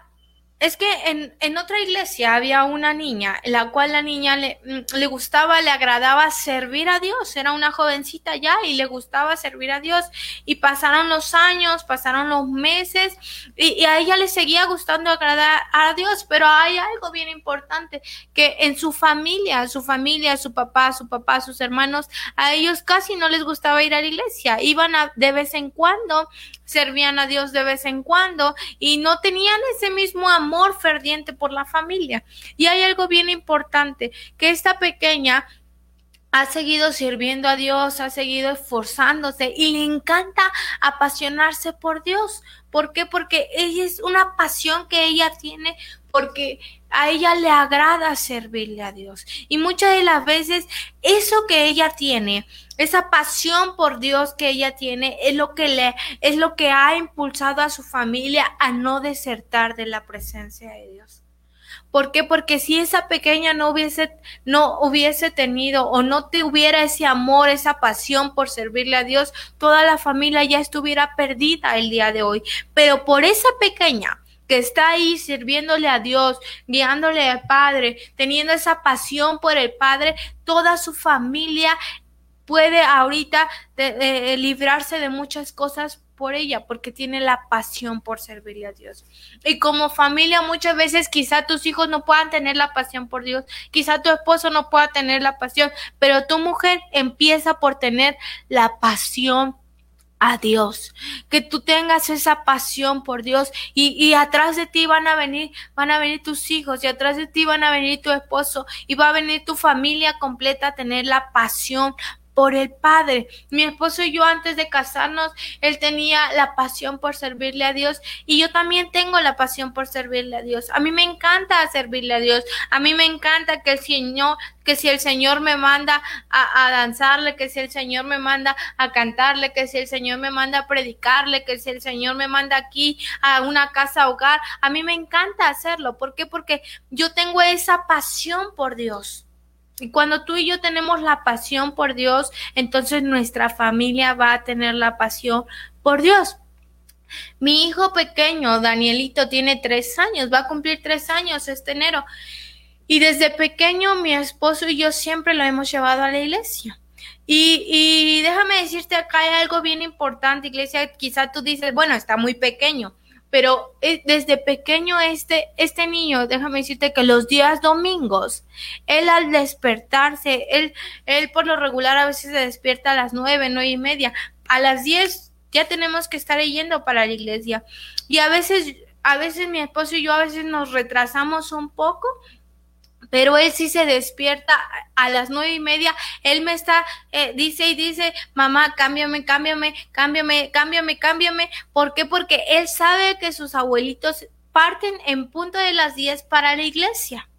es que en, en, otra iglesia había una niña, la cual la niña le, mm, le, gustaba, le agradaba servir a Dios. Era una jovencita ya y le gustaba servir a Dios. Y pasaron los años, pasaron los meses y, y, a ella le seguía gustando agradar a Dios. Pero hay algo bien importante, que en su familia, su familia, su papá, su papá, sus hermanos, a ellos casi no les gustaba ir a la iglesia. Iban a, de vez en cuando, servían a Dios de vez en cuando y no tenían ese mismo amor ferviente por la familia. Y hay algo bien importante, que esta pequeña ha seguido sirviendo a Dios, ha seguido esforzándose y le encanta apasionarse por Dios. ¿Por qué? Porque ella es una pasión que ella tiene porque a ella le agrada servirle a Dios. Y muchas de las veces eso que ella tiene, esa pasión por Dios que ella tiene, es lo que le es lo que ha impulsado a su familia a no desertar de la presencia de Dios. ¿Por qué? Porque si esa pequeña no hubiese, no hubiese tenido o no tuviera ese amor, esa pasión por servirle a Dios, toda la familia ya estuviera perdida el día de hoy. Pero por esa pequeña, que está ahí sirviéndole a Dios, guiándole al Padre, teniendo esa pasión por el Padre, toda su familia puede ahorita librarse de muchas cosas por ella, porque tiene la pasión por servirle a Dios. Y como familia muchas veces quizá tus hijos no puedan tener la pasión por Dios, quizá tu esposo no pueda tener la pasión, pero tu mujer empieza por tener la pasión a Dios, que tú tengas esa pasión por Dios y, y, atrás de ti van a venir, van a venir tus hijos y atrás de ti van a venir tu esposo y va a venir tu familia completa a tener la pasión por el Padre. Mi esposo y yo antes de casarnos, él tenía la pasión por servirle a Dios y yo también tengo la pasión por servirle a Dios. A mí me encanta servirle a Dios. A mí me encanta que el Señor, que si el Señor me manda a, a danzarle, que si el Señor me manda a cantarle, que si el Señor me manda a predicarle, que si el Señor me manda aquí a una casa hogar, a mí me encanta hacerlo. ¿Por qué? Porque yo tengo esa pasión por Dios. Y cuando tú y yo tenemos la pasión por Dios, entonces nuestra familia va a tener la pasión por Dios. Mi hijo pequeño, Danielito, tiene tres años, va a cumplir tres años este enero. Y desde pequeño mi esposo y yo siempre lo hemos llevado a la iglesia. Y, y déjame decirte acá hay algo bien importante, iglesia, quizá tú dices, bueno, está muy pequeño, pero eh, desde pequeño este, este niño, déjame decirte que los días domingos, él al despertarse, él, él por lo regular a veces se despierta a las nueve, nueve y media, a las diez ya tenemos que estar yendo para la iglesia. Y a veces, a veces mi esposo y yo a veces nos retrasamos un poco pero él sí se despierta a las nueve y media, él me está, eh, dice y dice, mamá, cámbiame, cámbiame, cámbiame, cámbiame, cámbiame. ¿Por qué? Porque él sabe que sus abuelitos parten en punto de las diez para la iglesia.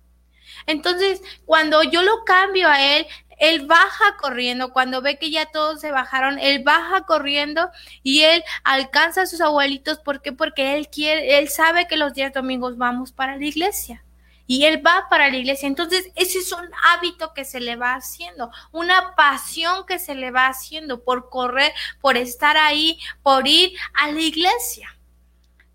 Entonces, cuando yo lo cambio a él, él baja corriendo, cuando ve que ya todos se bajaron, él baja corriendo y él alcanza a sus abuelitos. ¿Por qué? Porque él quiere, él sabe que los días domingos vamos para la iglesia y él va para la iglesia. Entonces, ese es un hábito que se le va haciendo, una pasión que se le va haciendo por correr, por estar ahí, por ir a la iglesia.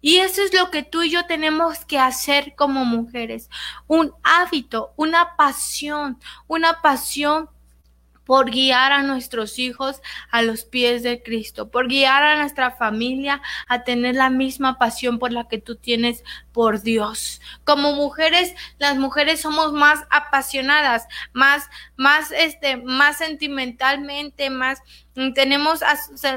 Y eso es lo que tú y yo tenemos que hacer como mujeres. Un hábito, una pasión, una pasión por guiar a nuestros hijos a los pies de Cristo, por guiar a nuestra familia a tener la misma pasión por la que tú tienes por Dios. Como mujeres, las mujeres somos más apasionadas, más, más, este, más sentimentalmente, más, tenemos,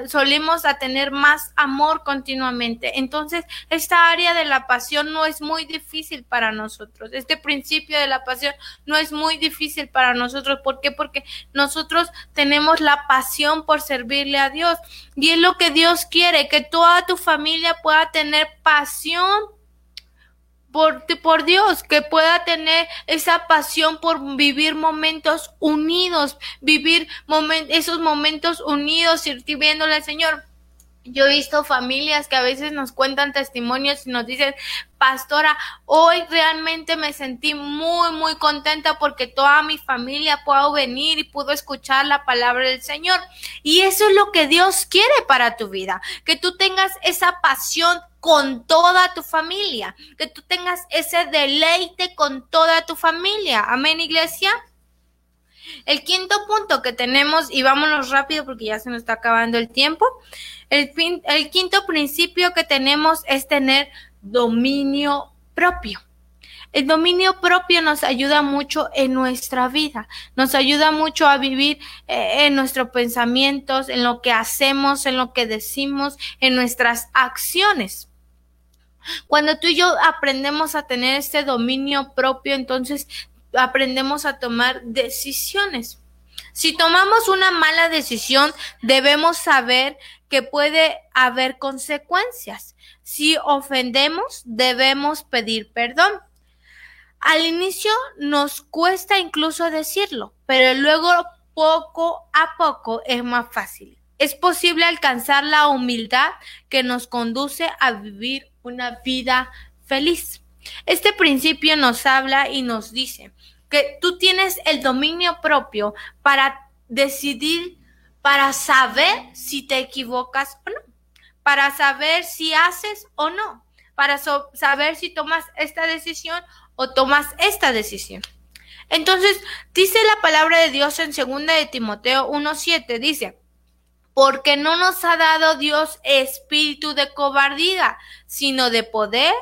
solemos a tener más amor continuamente. Entonces, esta área de la pasión no es muy difícil para nosotros. Este principio de la pasión no es muy difícil para nosotros. ¿Por qué? Porque nosotros tenemos la pasión por servirle a Dios. Y es lo que Dios quiere, que toda tu familia pueda tener pasión por, Dios, que pueda tener esa pasión por vivir momentos unidos, vivir esos momentos unidos, sirviéndole al Señor. Yo he visto familias que a veces nos cuentan testimonios y nos dicen, pastora, hoy realmente me sentí muy, muy contenta porque toda mi familia pudo venir y pudo escuchar la palabra del Señor. Y eso es lo que Dios quiere para tu vida, que tú tengas esa pasión con toda tu familia, que tú tengas ese deleite con toda tu familia. Amén, iglesia. El quinto punto que tenemos, y vámonos rápido porque ya se nos está acabando el tiempo, el, quinto principio que tenemos es tener dominio propio. El dominio propio nos ayuda mucho en nuestra vida, nos ayuda mucho a vivir eh, en nuestros pensamientos, en lo que hacemos, en lo que decimos, en nuestras acciones. Cuando tú y yo aprendemos a tener este dominio propio, entonces aprendemos a tomar decisiones. Si tomamos una mala decisión, debemos saber que puede haber consecuencias. Si ofendemos, debemos pedir perdón. Al inicio nos cuesta incluso decirlo, pero luego poco a poco es más fácil. Es posible alcanzar la humildad que nos conduce a vivir una vida feliz. Este principio nos habla y nos dice que tú tienes el dominio propio para decidir, para saber si te equivocas o no, para saber si haces o no, para saber si tomas esta decisión o tomas esta decisión. Entonces, dice la palabra de Dios en 2 de Timoteo 1.7, dice, porque no nos ha dado Dios espíritu de cobardía, sino de poder,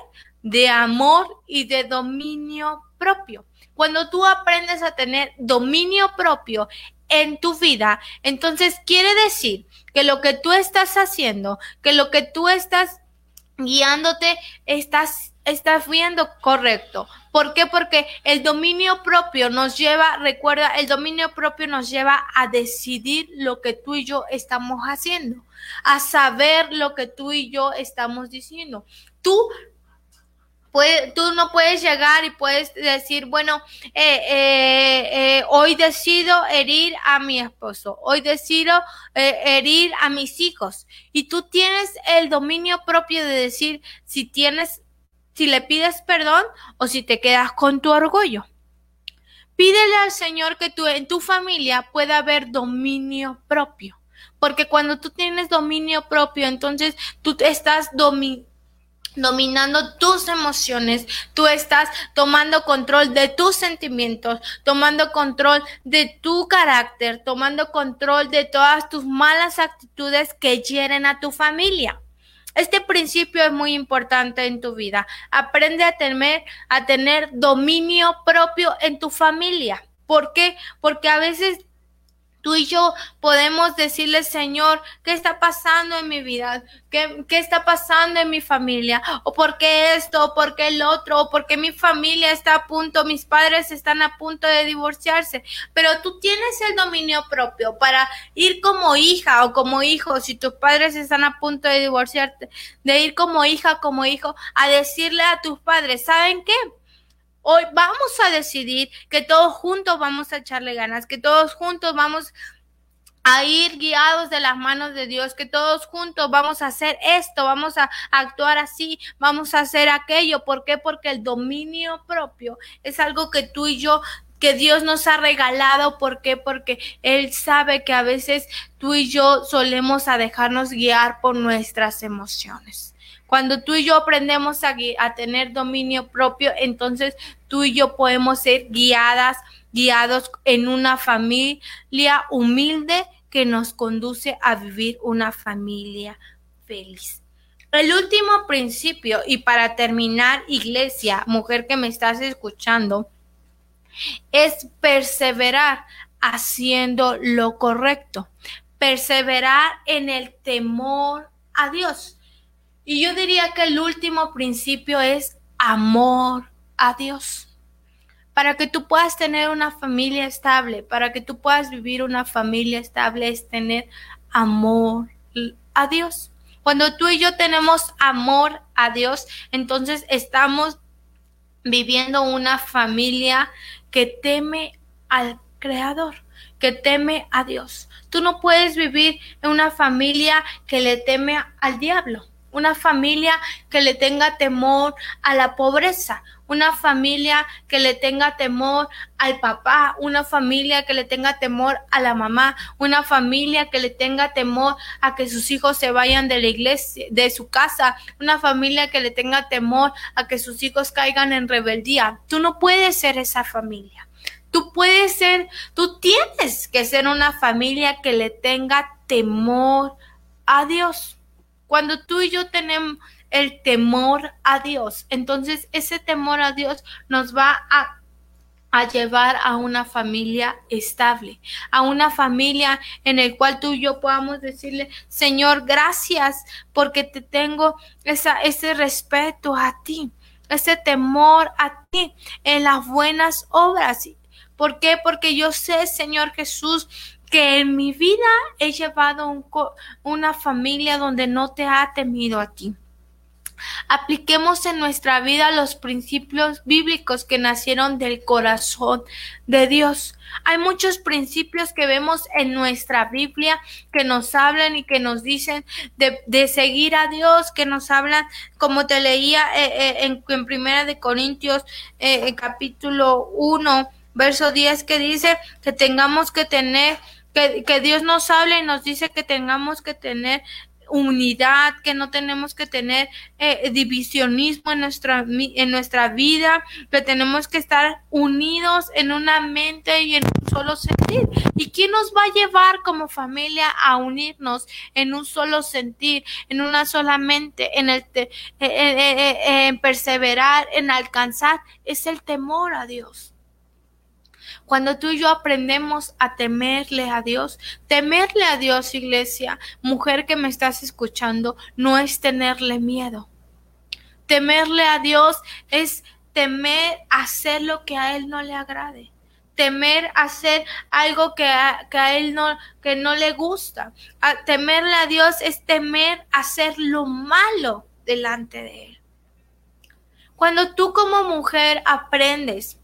de amor y de dominio propio. Cuando tú aprendes a tener dominio propio en tu vida, entonces quiere decir que lo que tú estás haciendo, que lo que tú estás guiándote, estás estás viendo correcto. ¿Por qué? Porque el dominio propio nos lleva, recuerda, el dominio propio nos lleva a decidir lo que tú y yo estamos haciendo, a saber lo que tú y yo estamos diciendo. Tú tú no puedes llegar y puedes decir, bueno, eh, eh, eh, hoy decido herir a mi esposo, hoy decido herir a mis hijos. Y tú tienes el dominio propio de decir si tienes, si le pides perdón o si te quedas con tu orgullo. Pídele al Señor que tú, en tu familia pueda haber dominio propio. Porque cuando tú tienes dominio propio, entonces tú estás dominando tus emociones, tú estás tomando control de tus sentimientos, tomando control de tu carácter, tomando control de todas tus malas actitudes que hieren a tu familia. Este principio es muy importante en tu vida. Aprende a tener, a tener dominio propio en tu familia. ¿Por qué? Porque a veces Tú y yo podemos decirle, Señor, ¿qué está pasando en mi vida? ¿Qué, ¿Qué, está pasando en mi familia? ¿O por qué esto? ¿O por qué el otro? ¿O por qué mi familia está a punto? Mis padres están a punto de divorciarse. Pero tú tienes el dominio propio para ir como hija o como hijo, si tus padres están a punto de divorciarte, de ir como hija, como hijo, a decirle a tus padres, ¿saben qué? Hoy vamos a decidir que todos juntos vamos a echarle ganas, que todos juntos vamos a ir guiados de las manos de Dios, que todos juntos vamos a hacer esto, vamos a actuar así, vamos a hacer aquello. ¿Por qué? Porque el dominio propio es algo que tú y yo que Dios nos ha regalado. ¿Por qué? Porque Él sabe que a veces tú y yo solemos a dejarnos guiar por nuestras emociones. Cuando tú y yo aprendemos a, tener dominio propio, entonces tú y yo podemos ser guiadas, guiados en una familia humilde que nos conduce a vivir una familia feliz. El último principio, y para terminar, iglesia, mujer que me estás escuchando, es perseverar haciendo lo correcto, perseverar en el temor a Dios. Y yo diría que el último principio es amor a Dios. Para que tú puedas tener una familia estable, para que tú puedas vivir una familia estable, es tener amor a Dios. Cuando tú y yo tenemos amor a Dios, entonces estamos viviendo una familia que teme al Creador, que teme a Dios. Tú no puedes vivir en una familia que le teme al diablo, una familia que le tenga temor a la pobreza, una familia que le tenga temor al papá, una familia que le tenga temor a la mamá, una familia que le tenga temor a que sus hijos se vayan de la iglesia, de su casa, una familia que le tenga temor a que sus hijos caigan en rebeldía. Tú no puedes ser esa familia. Tú puedes ser, tú tienes que ser una familia que le tenga temor a Dios. Cuando tú y yo tenemos el temor a Dios. Entonces ese temor a Dios nos va a, a llevar a una familia estable, a una familia en el cual tú y yo podamos decirle, Señor, gracias porque te tengo esa, ese respeto a ti, ese temor a ti en las buenas obras. ¿Por qué? Porque yo sé, Señor Jesús, que en mi vida he llevado una familia donde no te ha temido a ti. Apliquemos en nuestra vida los principios bíblicos que nacieron del corazón de Dios. Hay muchos principios que vemos en nuestra Biblia que nos hablan y que nos dicen de, seguir a Dios, que nos hablan, como te leía eh, eh, en, en, Primera de Corintios, eh, capítulo 1, verso 10, que dice que tengamos que tener que, que, Dios nos habla y nos dice que tengamos que tener unidad, que no tenemos que tener eh, divisionismo en nuestra, en nuestra vida, que tenemos que estar unidos en una mente y en un solo sentir. ¿Y quién nos va a llevar como familia a unirnos en un solo sentir, en una sola mente, en el eh, eh, en perseverar, en alcanzar? Es el temor a Dios. Cuando tú y yo aprendemos a temerle a Dios, temerle a Dios, iglesia, mujer que me estás escuchando, no es tenerle miedo. Temerle a Dios es temer hacer lo que a Él no le agrade temer hacer algo que a, que a, él no, que no le gusta. Temerle a Dios es temer hacer lo malo delante de Él. Cuando tú como mujer aprendes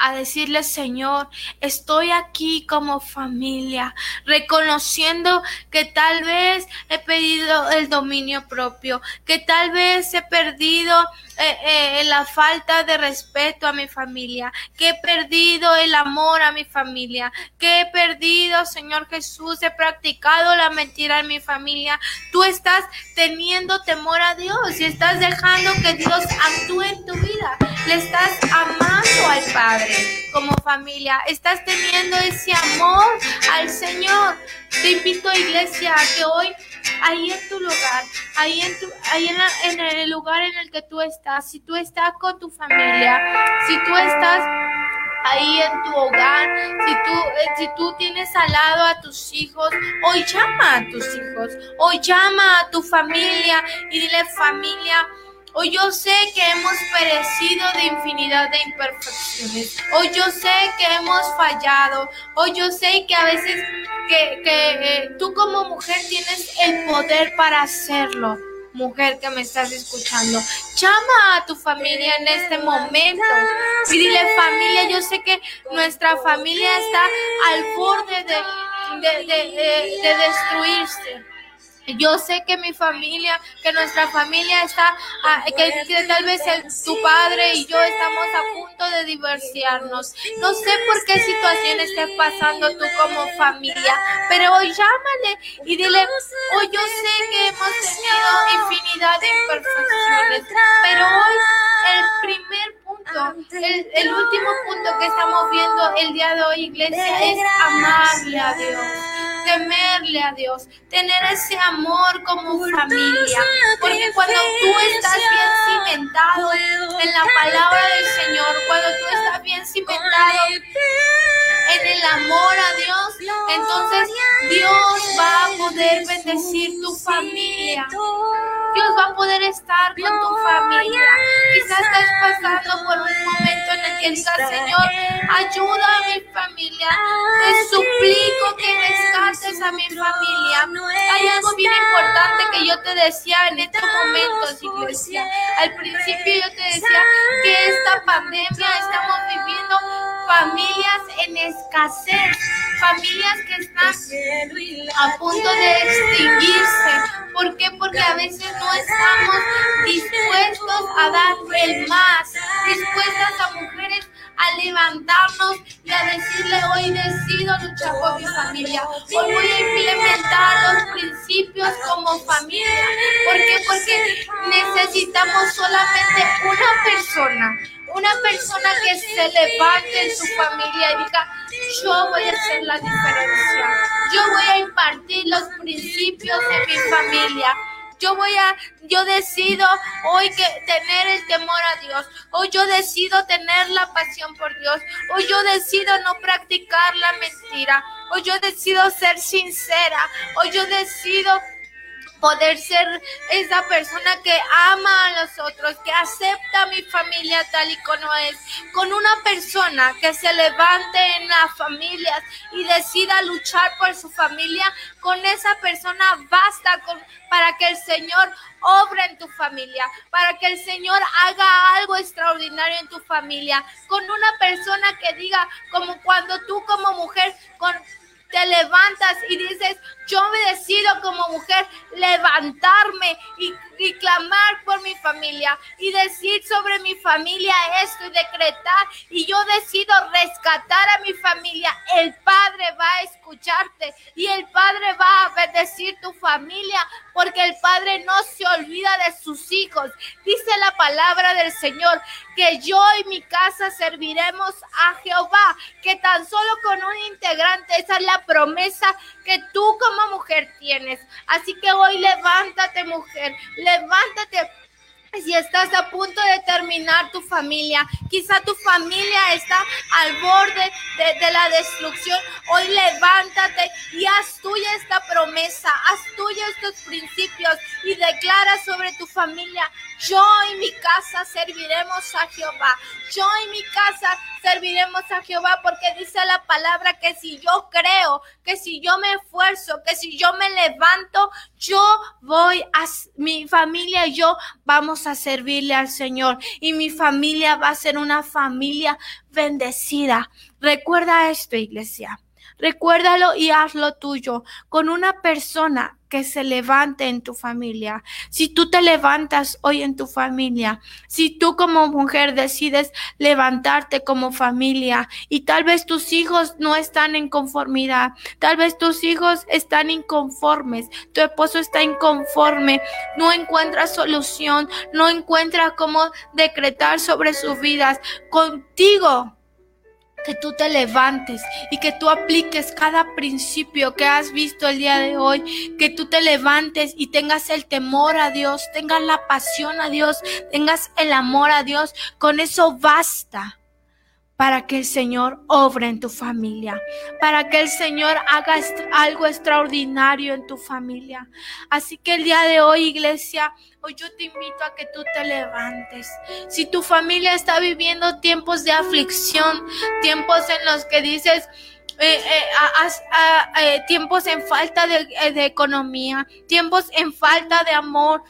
a decirle, Señor, estoy aquí como familia, reconociendo que tal vez he pedido el dominio propio, que tal vez he perdido eh, eh, la falta de respeto a mi familia, que he perdido el amor a mi familia, que he perdido, Señor Jesús, he practicado la mentira en mi familia. Tú estás teniendo temor a Dios y estás dejando que Dios actúe en tu vida. Le estás amando al Padre como familia. Estás teniendo ese amor al Señor. Te invito, iglesia, a que hoy ahí en tu lugar, ahí en tu, ahí en, el lugar en el que tú estás, si tú estás con tu familia, si tú estás ahí en tu hogar, si tú, eh, si tú tienes al lado a tus hijos, hoy llama a tus hijos, hoy llama a tu familia y dile familia, Hoy yo sé que hemos perecido de infinidad de imperfecciones. Hoy yo sé que hemos fallado. Hoy yo sé que a veces que, eh, tú como mujer tienes el poder para hacerlo. Mujer que me estás escuchando, llama a tu familia en este momento y dile familia, yo sé que nuestra familia está al borde de, de destruirse yo sé que mi familia, que nuestra familia está, ah, que, tal vez tu padre y yo estamos a punto de divorciarnos. No sé por qué situación estés pasando tú como familia, pero hoy llámale y dile, hoy yo sé que hemos tenido infinidad de imperfecciones, pero hoy el primer punto, el, el último punto que estamos viendo el día de hoy, iglesia, es amarle a Dios temer amarle a Dios, tener ese amor como familia. Porque cuando tú estás bien cimentado en la palabra del Señor, cuando tú estás bien cimentado en el amor a Dios, entonces Dios va a poder bendecir tu familia. Dios va a poder estar con tu familia. Quizás estás pasando por un momento en el que digas, Señor, ayuda a mi familia. Te suplico que rescates a mi familia. Hay algo bien importante que yo te decía en estos momentos, iglesia. Al principio yo te decía que esta pandemia estamos viviendo familias en escasez, familias que están a punto de extinguirse. ¿Por qué? Porque a veces no estamos dispuestos a dar el más, dispuestas a mujeres a levantarnos y a decirle hoy decido luchar por mi familia. Hoy voy a implementar los principios como familia. ¿Por qué? Porque necesitamos solamente una persona una persona que se levante en su familia y diga, yo voy a hacer la diferencia. Yo voy a impartir los principios de mi familia. Yo voy a, yo decido hoy que tener el temor a Dios. Hoy yo decido tener la pasión por Dios. Hoy yo decido no practicar la mentira. Hoy yo decido ser sincera. Hoy yo decido poder ser esa persona que ama a los otros, que acepta a mi familia tal y como es, con una persona que se levante en las familias y decida luchar por su familia, con esa persona basta para que el Señor obre en tu familia, para que el Señor haga algo extraordinario en tu familia, con una persona que diga, como cuando tú como mujer, con te levantas y dices, yo me decido como mujer levantarme y, clamar por mi familia y decir sobre mi familia esto y decretar y yo decido rescatar a mi familia, el Padre va a escucharte y el Padre va a bendecir tu familia porque el Padre no se olvida de sus hijos. Dice la palabra del Señor que yo y mi casa serviremos a Jehová, que tan solo con un integrante, esa es la promesa que tú como mujer tienes. Así que hoy levántate mujer, si estás a punto de terminar tu familia, quizá tu familia está al borde de, la destrucción, hoy levántate y haz tuya esta promesa, haz tuya estos principios y declara sobre tu familia, yo y mi casa serviremos a Jehová, yo y mi casa serviremos a Jehová porque dice la palabra que si yo creo, que si yo me esfuerzo, que si yo me levanto, yo voy a mi familia y yo vamos a servirle al Señor y mi familia va a ser una familia bendecida. Recuerda esto, iglesia. Recuérdalo y hazlo tuyo con una persona que se levante en tu familia. Si tú te levantas hoy en tu familia, si tú como mujer decides levantarte como familia y tal vez tus hijos no están en conformidad, tal vez tus hijos están inconformes, tu esposo está inconforme, no encuentra solución, no encuentra cómo decretar sobre sus vidas, contigo que tú te levantes y que tú apliques cada principio que has visto el día de hoy, que tú te levantes y tengas el temor a Dios, tengas la pasión a Dios, tengas el amor a Dios, con eso basta para que el Señor obre en tu familia, para que el Señor haga algo extraordinario en tu familia. Así que el día de hoy, iglesia, hoy yo te invito a que tú te levantes. Si tu familia está viviendo tiempos de aflicción, tiempos en los que dices, eh, eh, eh, tiempos en falta de, economía, tiempos en falta de amor,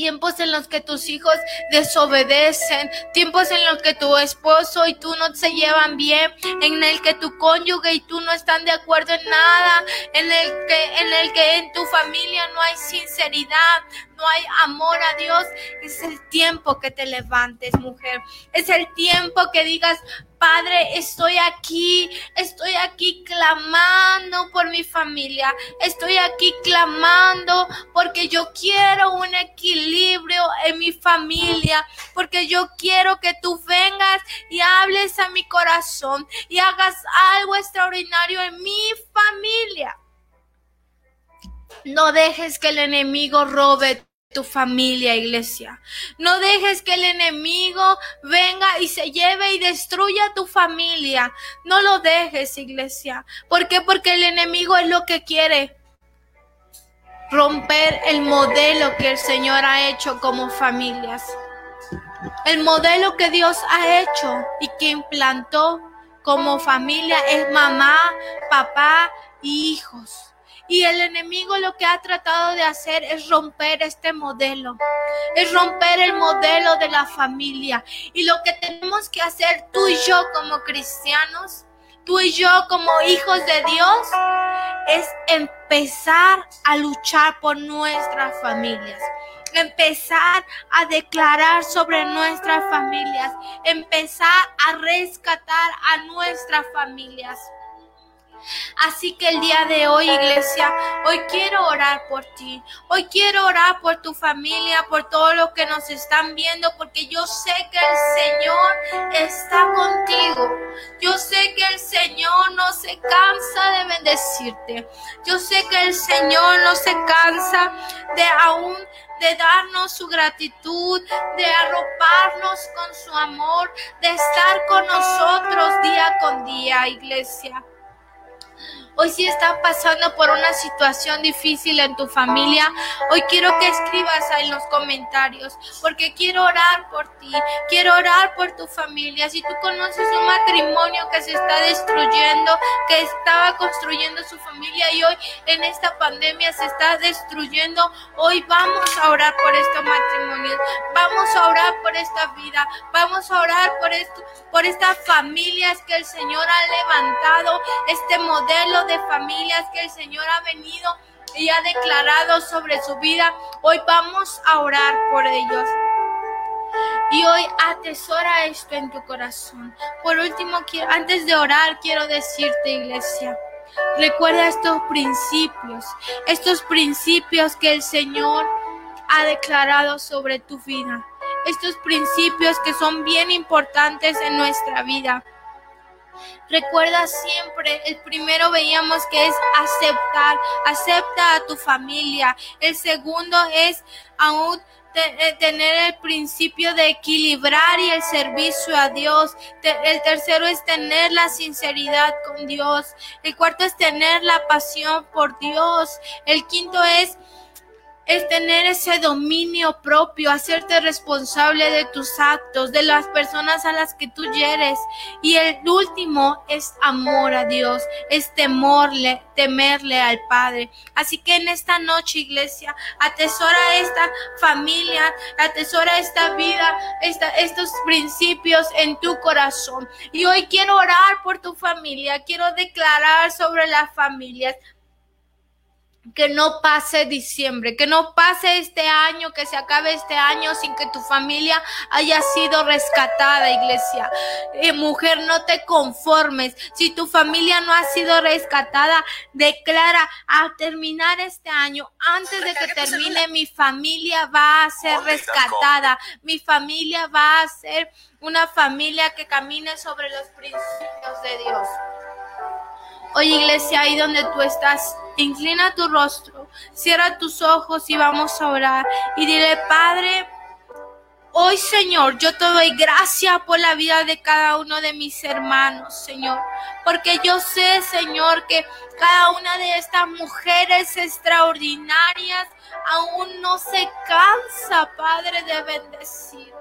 tiempos en los que tus hijos desobedecen, tiempos en los que tu esposo y tú no se llevan bien, en el que tu cónyuge y tú no están de acuerdo en nada, en el que en el que en tu familia no hay sinceridad, no hay amor a Dios, es el tiempo que te levantes, mujer. Es el tiempo que digas, Padre, estoy aquí, estoy aquí clamando por mi familia, estoy aquí clamando porque yo quiero un equilibrio en mi familia, porque yo quiero que tú vengas y hables a mi corazón y hagas algo extraordinario en mi familia. No dejes que el enemigo robe tu familia, iglesia. No dejes que el enemigo venga y se lleve y destruya tu familia. No lo dejes, iglesia. ¿Por qué? Porque el enemigo es lo que quiere. Romper el modelo que el Señor ha hecho como familias. El modelo que Dios ha hecho y que implantó como familia es mamá, papá y hijos. Y el enemigo lo que ha tratado de hacer es romper este modelo, es romper el modelo de la familia. Y lo que tenemos que hacer tú y yo como cristianos, tú y yo como hijos de Dios, es empezar a luchar por nuestras familias empezar a declarar sobre nuestras familias, empezar a rescatar a nuestras familias. Así que el día de hoy, iglesia, hoy quiero orar por ti. Hoy quiero orar por tu familia, por todos los que nos están viendo, porque yo sé que el Señor está contigo. Yo sé que el Señor no se cansa de bendecirte. Yo sé que el Señor no se cansa de aún de darnos su gratitud, de arroparnos con su amor, de estar con nosotros día con día, iglesia. Hoy si estás pasando por una situación difícil en tu familia, hoy quiero que escribas en los comentarios, porque quiero orar por ti, quiero orar por tu familia. Si tú conoces un matrimonio que se está destruyendo, que estaba construyendo su familia y hoy en esta pandemia se está destruyendo, hoy vamos a orar por estos matrimonios, vamos a orar por esta vida, vamos a orar por esto, por estas familias que el Señor ha levantado, este modelo de familias que el Señor ha venido y ha declarado sobre su vida. Hoy vamos a orar por ellos. Y hoy atesora esto en tu corazón. Por último, antes de orar, quiero decirte, iglesia, recuerda estos principios, estos principios que el Señor ha declarado sobre tu vida. Estos principios que son bien importantes en nuestra vida. Recuerda siempre, el primero veíamos que es aceptar, acepta a tu familia. El segundo es aún eh, tener el principio de equilibrar y el servicio a Dios. El tercero es tener la sinceridad con Dios. El cuarto es tener la pasión por Dios. El quinto es es tener ese dominio propio, hacerte responsable de tus actos, de las personas a las que tú hieres. Y el último es amor a Dios, es temorle, temerle al Padre. Así que en esta noche, iglesia, atesora esta familia, atesora esta vida, estos principios en tu corazón. Y hoy quiero orar por tu familia, quiero declarar sobre las familias que no pase diciembre, que no pase este año, que se acabe este año sin que tu familia haya sido rescatada, iglesia. Eh, mujer, no te conformes. Si tu familia no ha sido rescatada, declara a terminar este año, antes de que termine, mi familia va a ser rescatada. Mi familia va a ser una familia que camine sobre los principios de Dios. Oye iglesia, ahí donde tú estás, inclina tu rostro, cierra tus ojos y vamos a orar. Y dile, Padre, hoy Señor, yo te doy gracias por la vida de cada uno de mis hermanos, Señor. Porque yo sé, Señor, que cada una de estas mujeres extraordinarias aún no se cansa, Padre, de bendecir.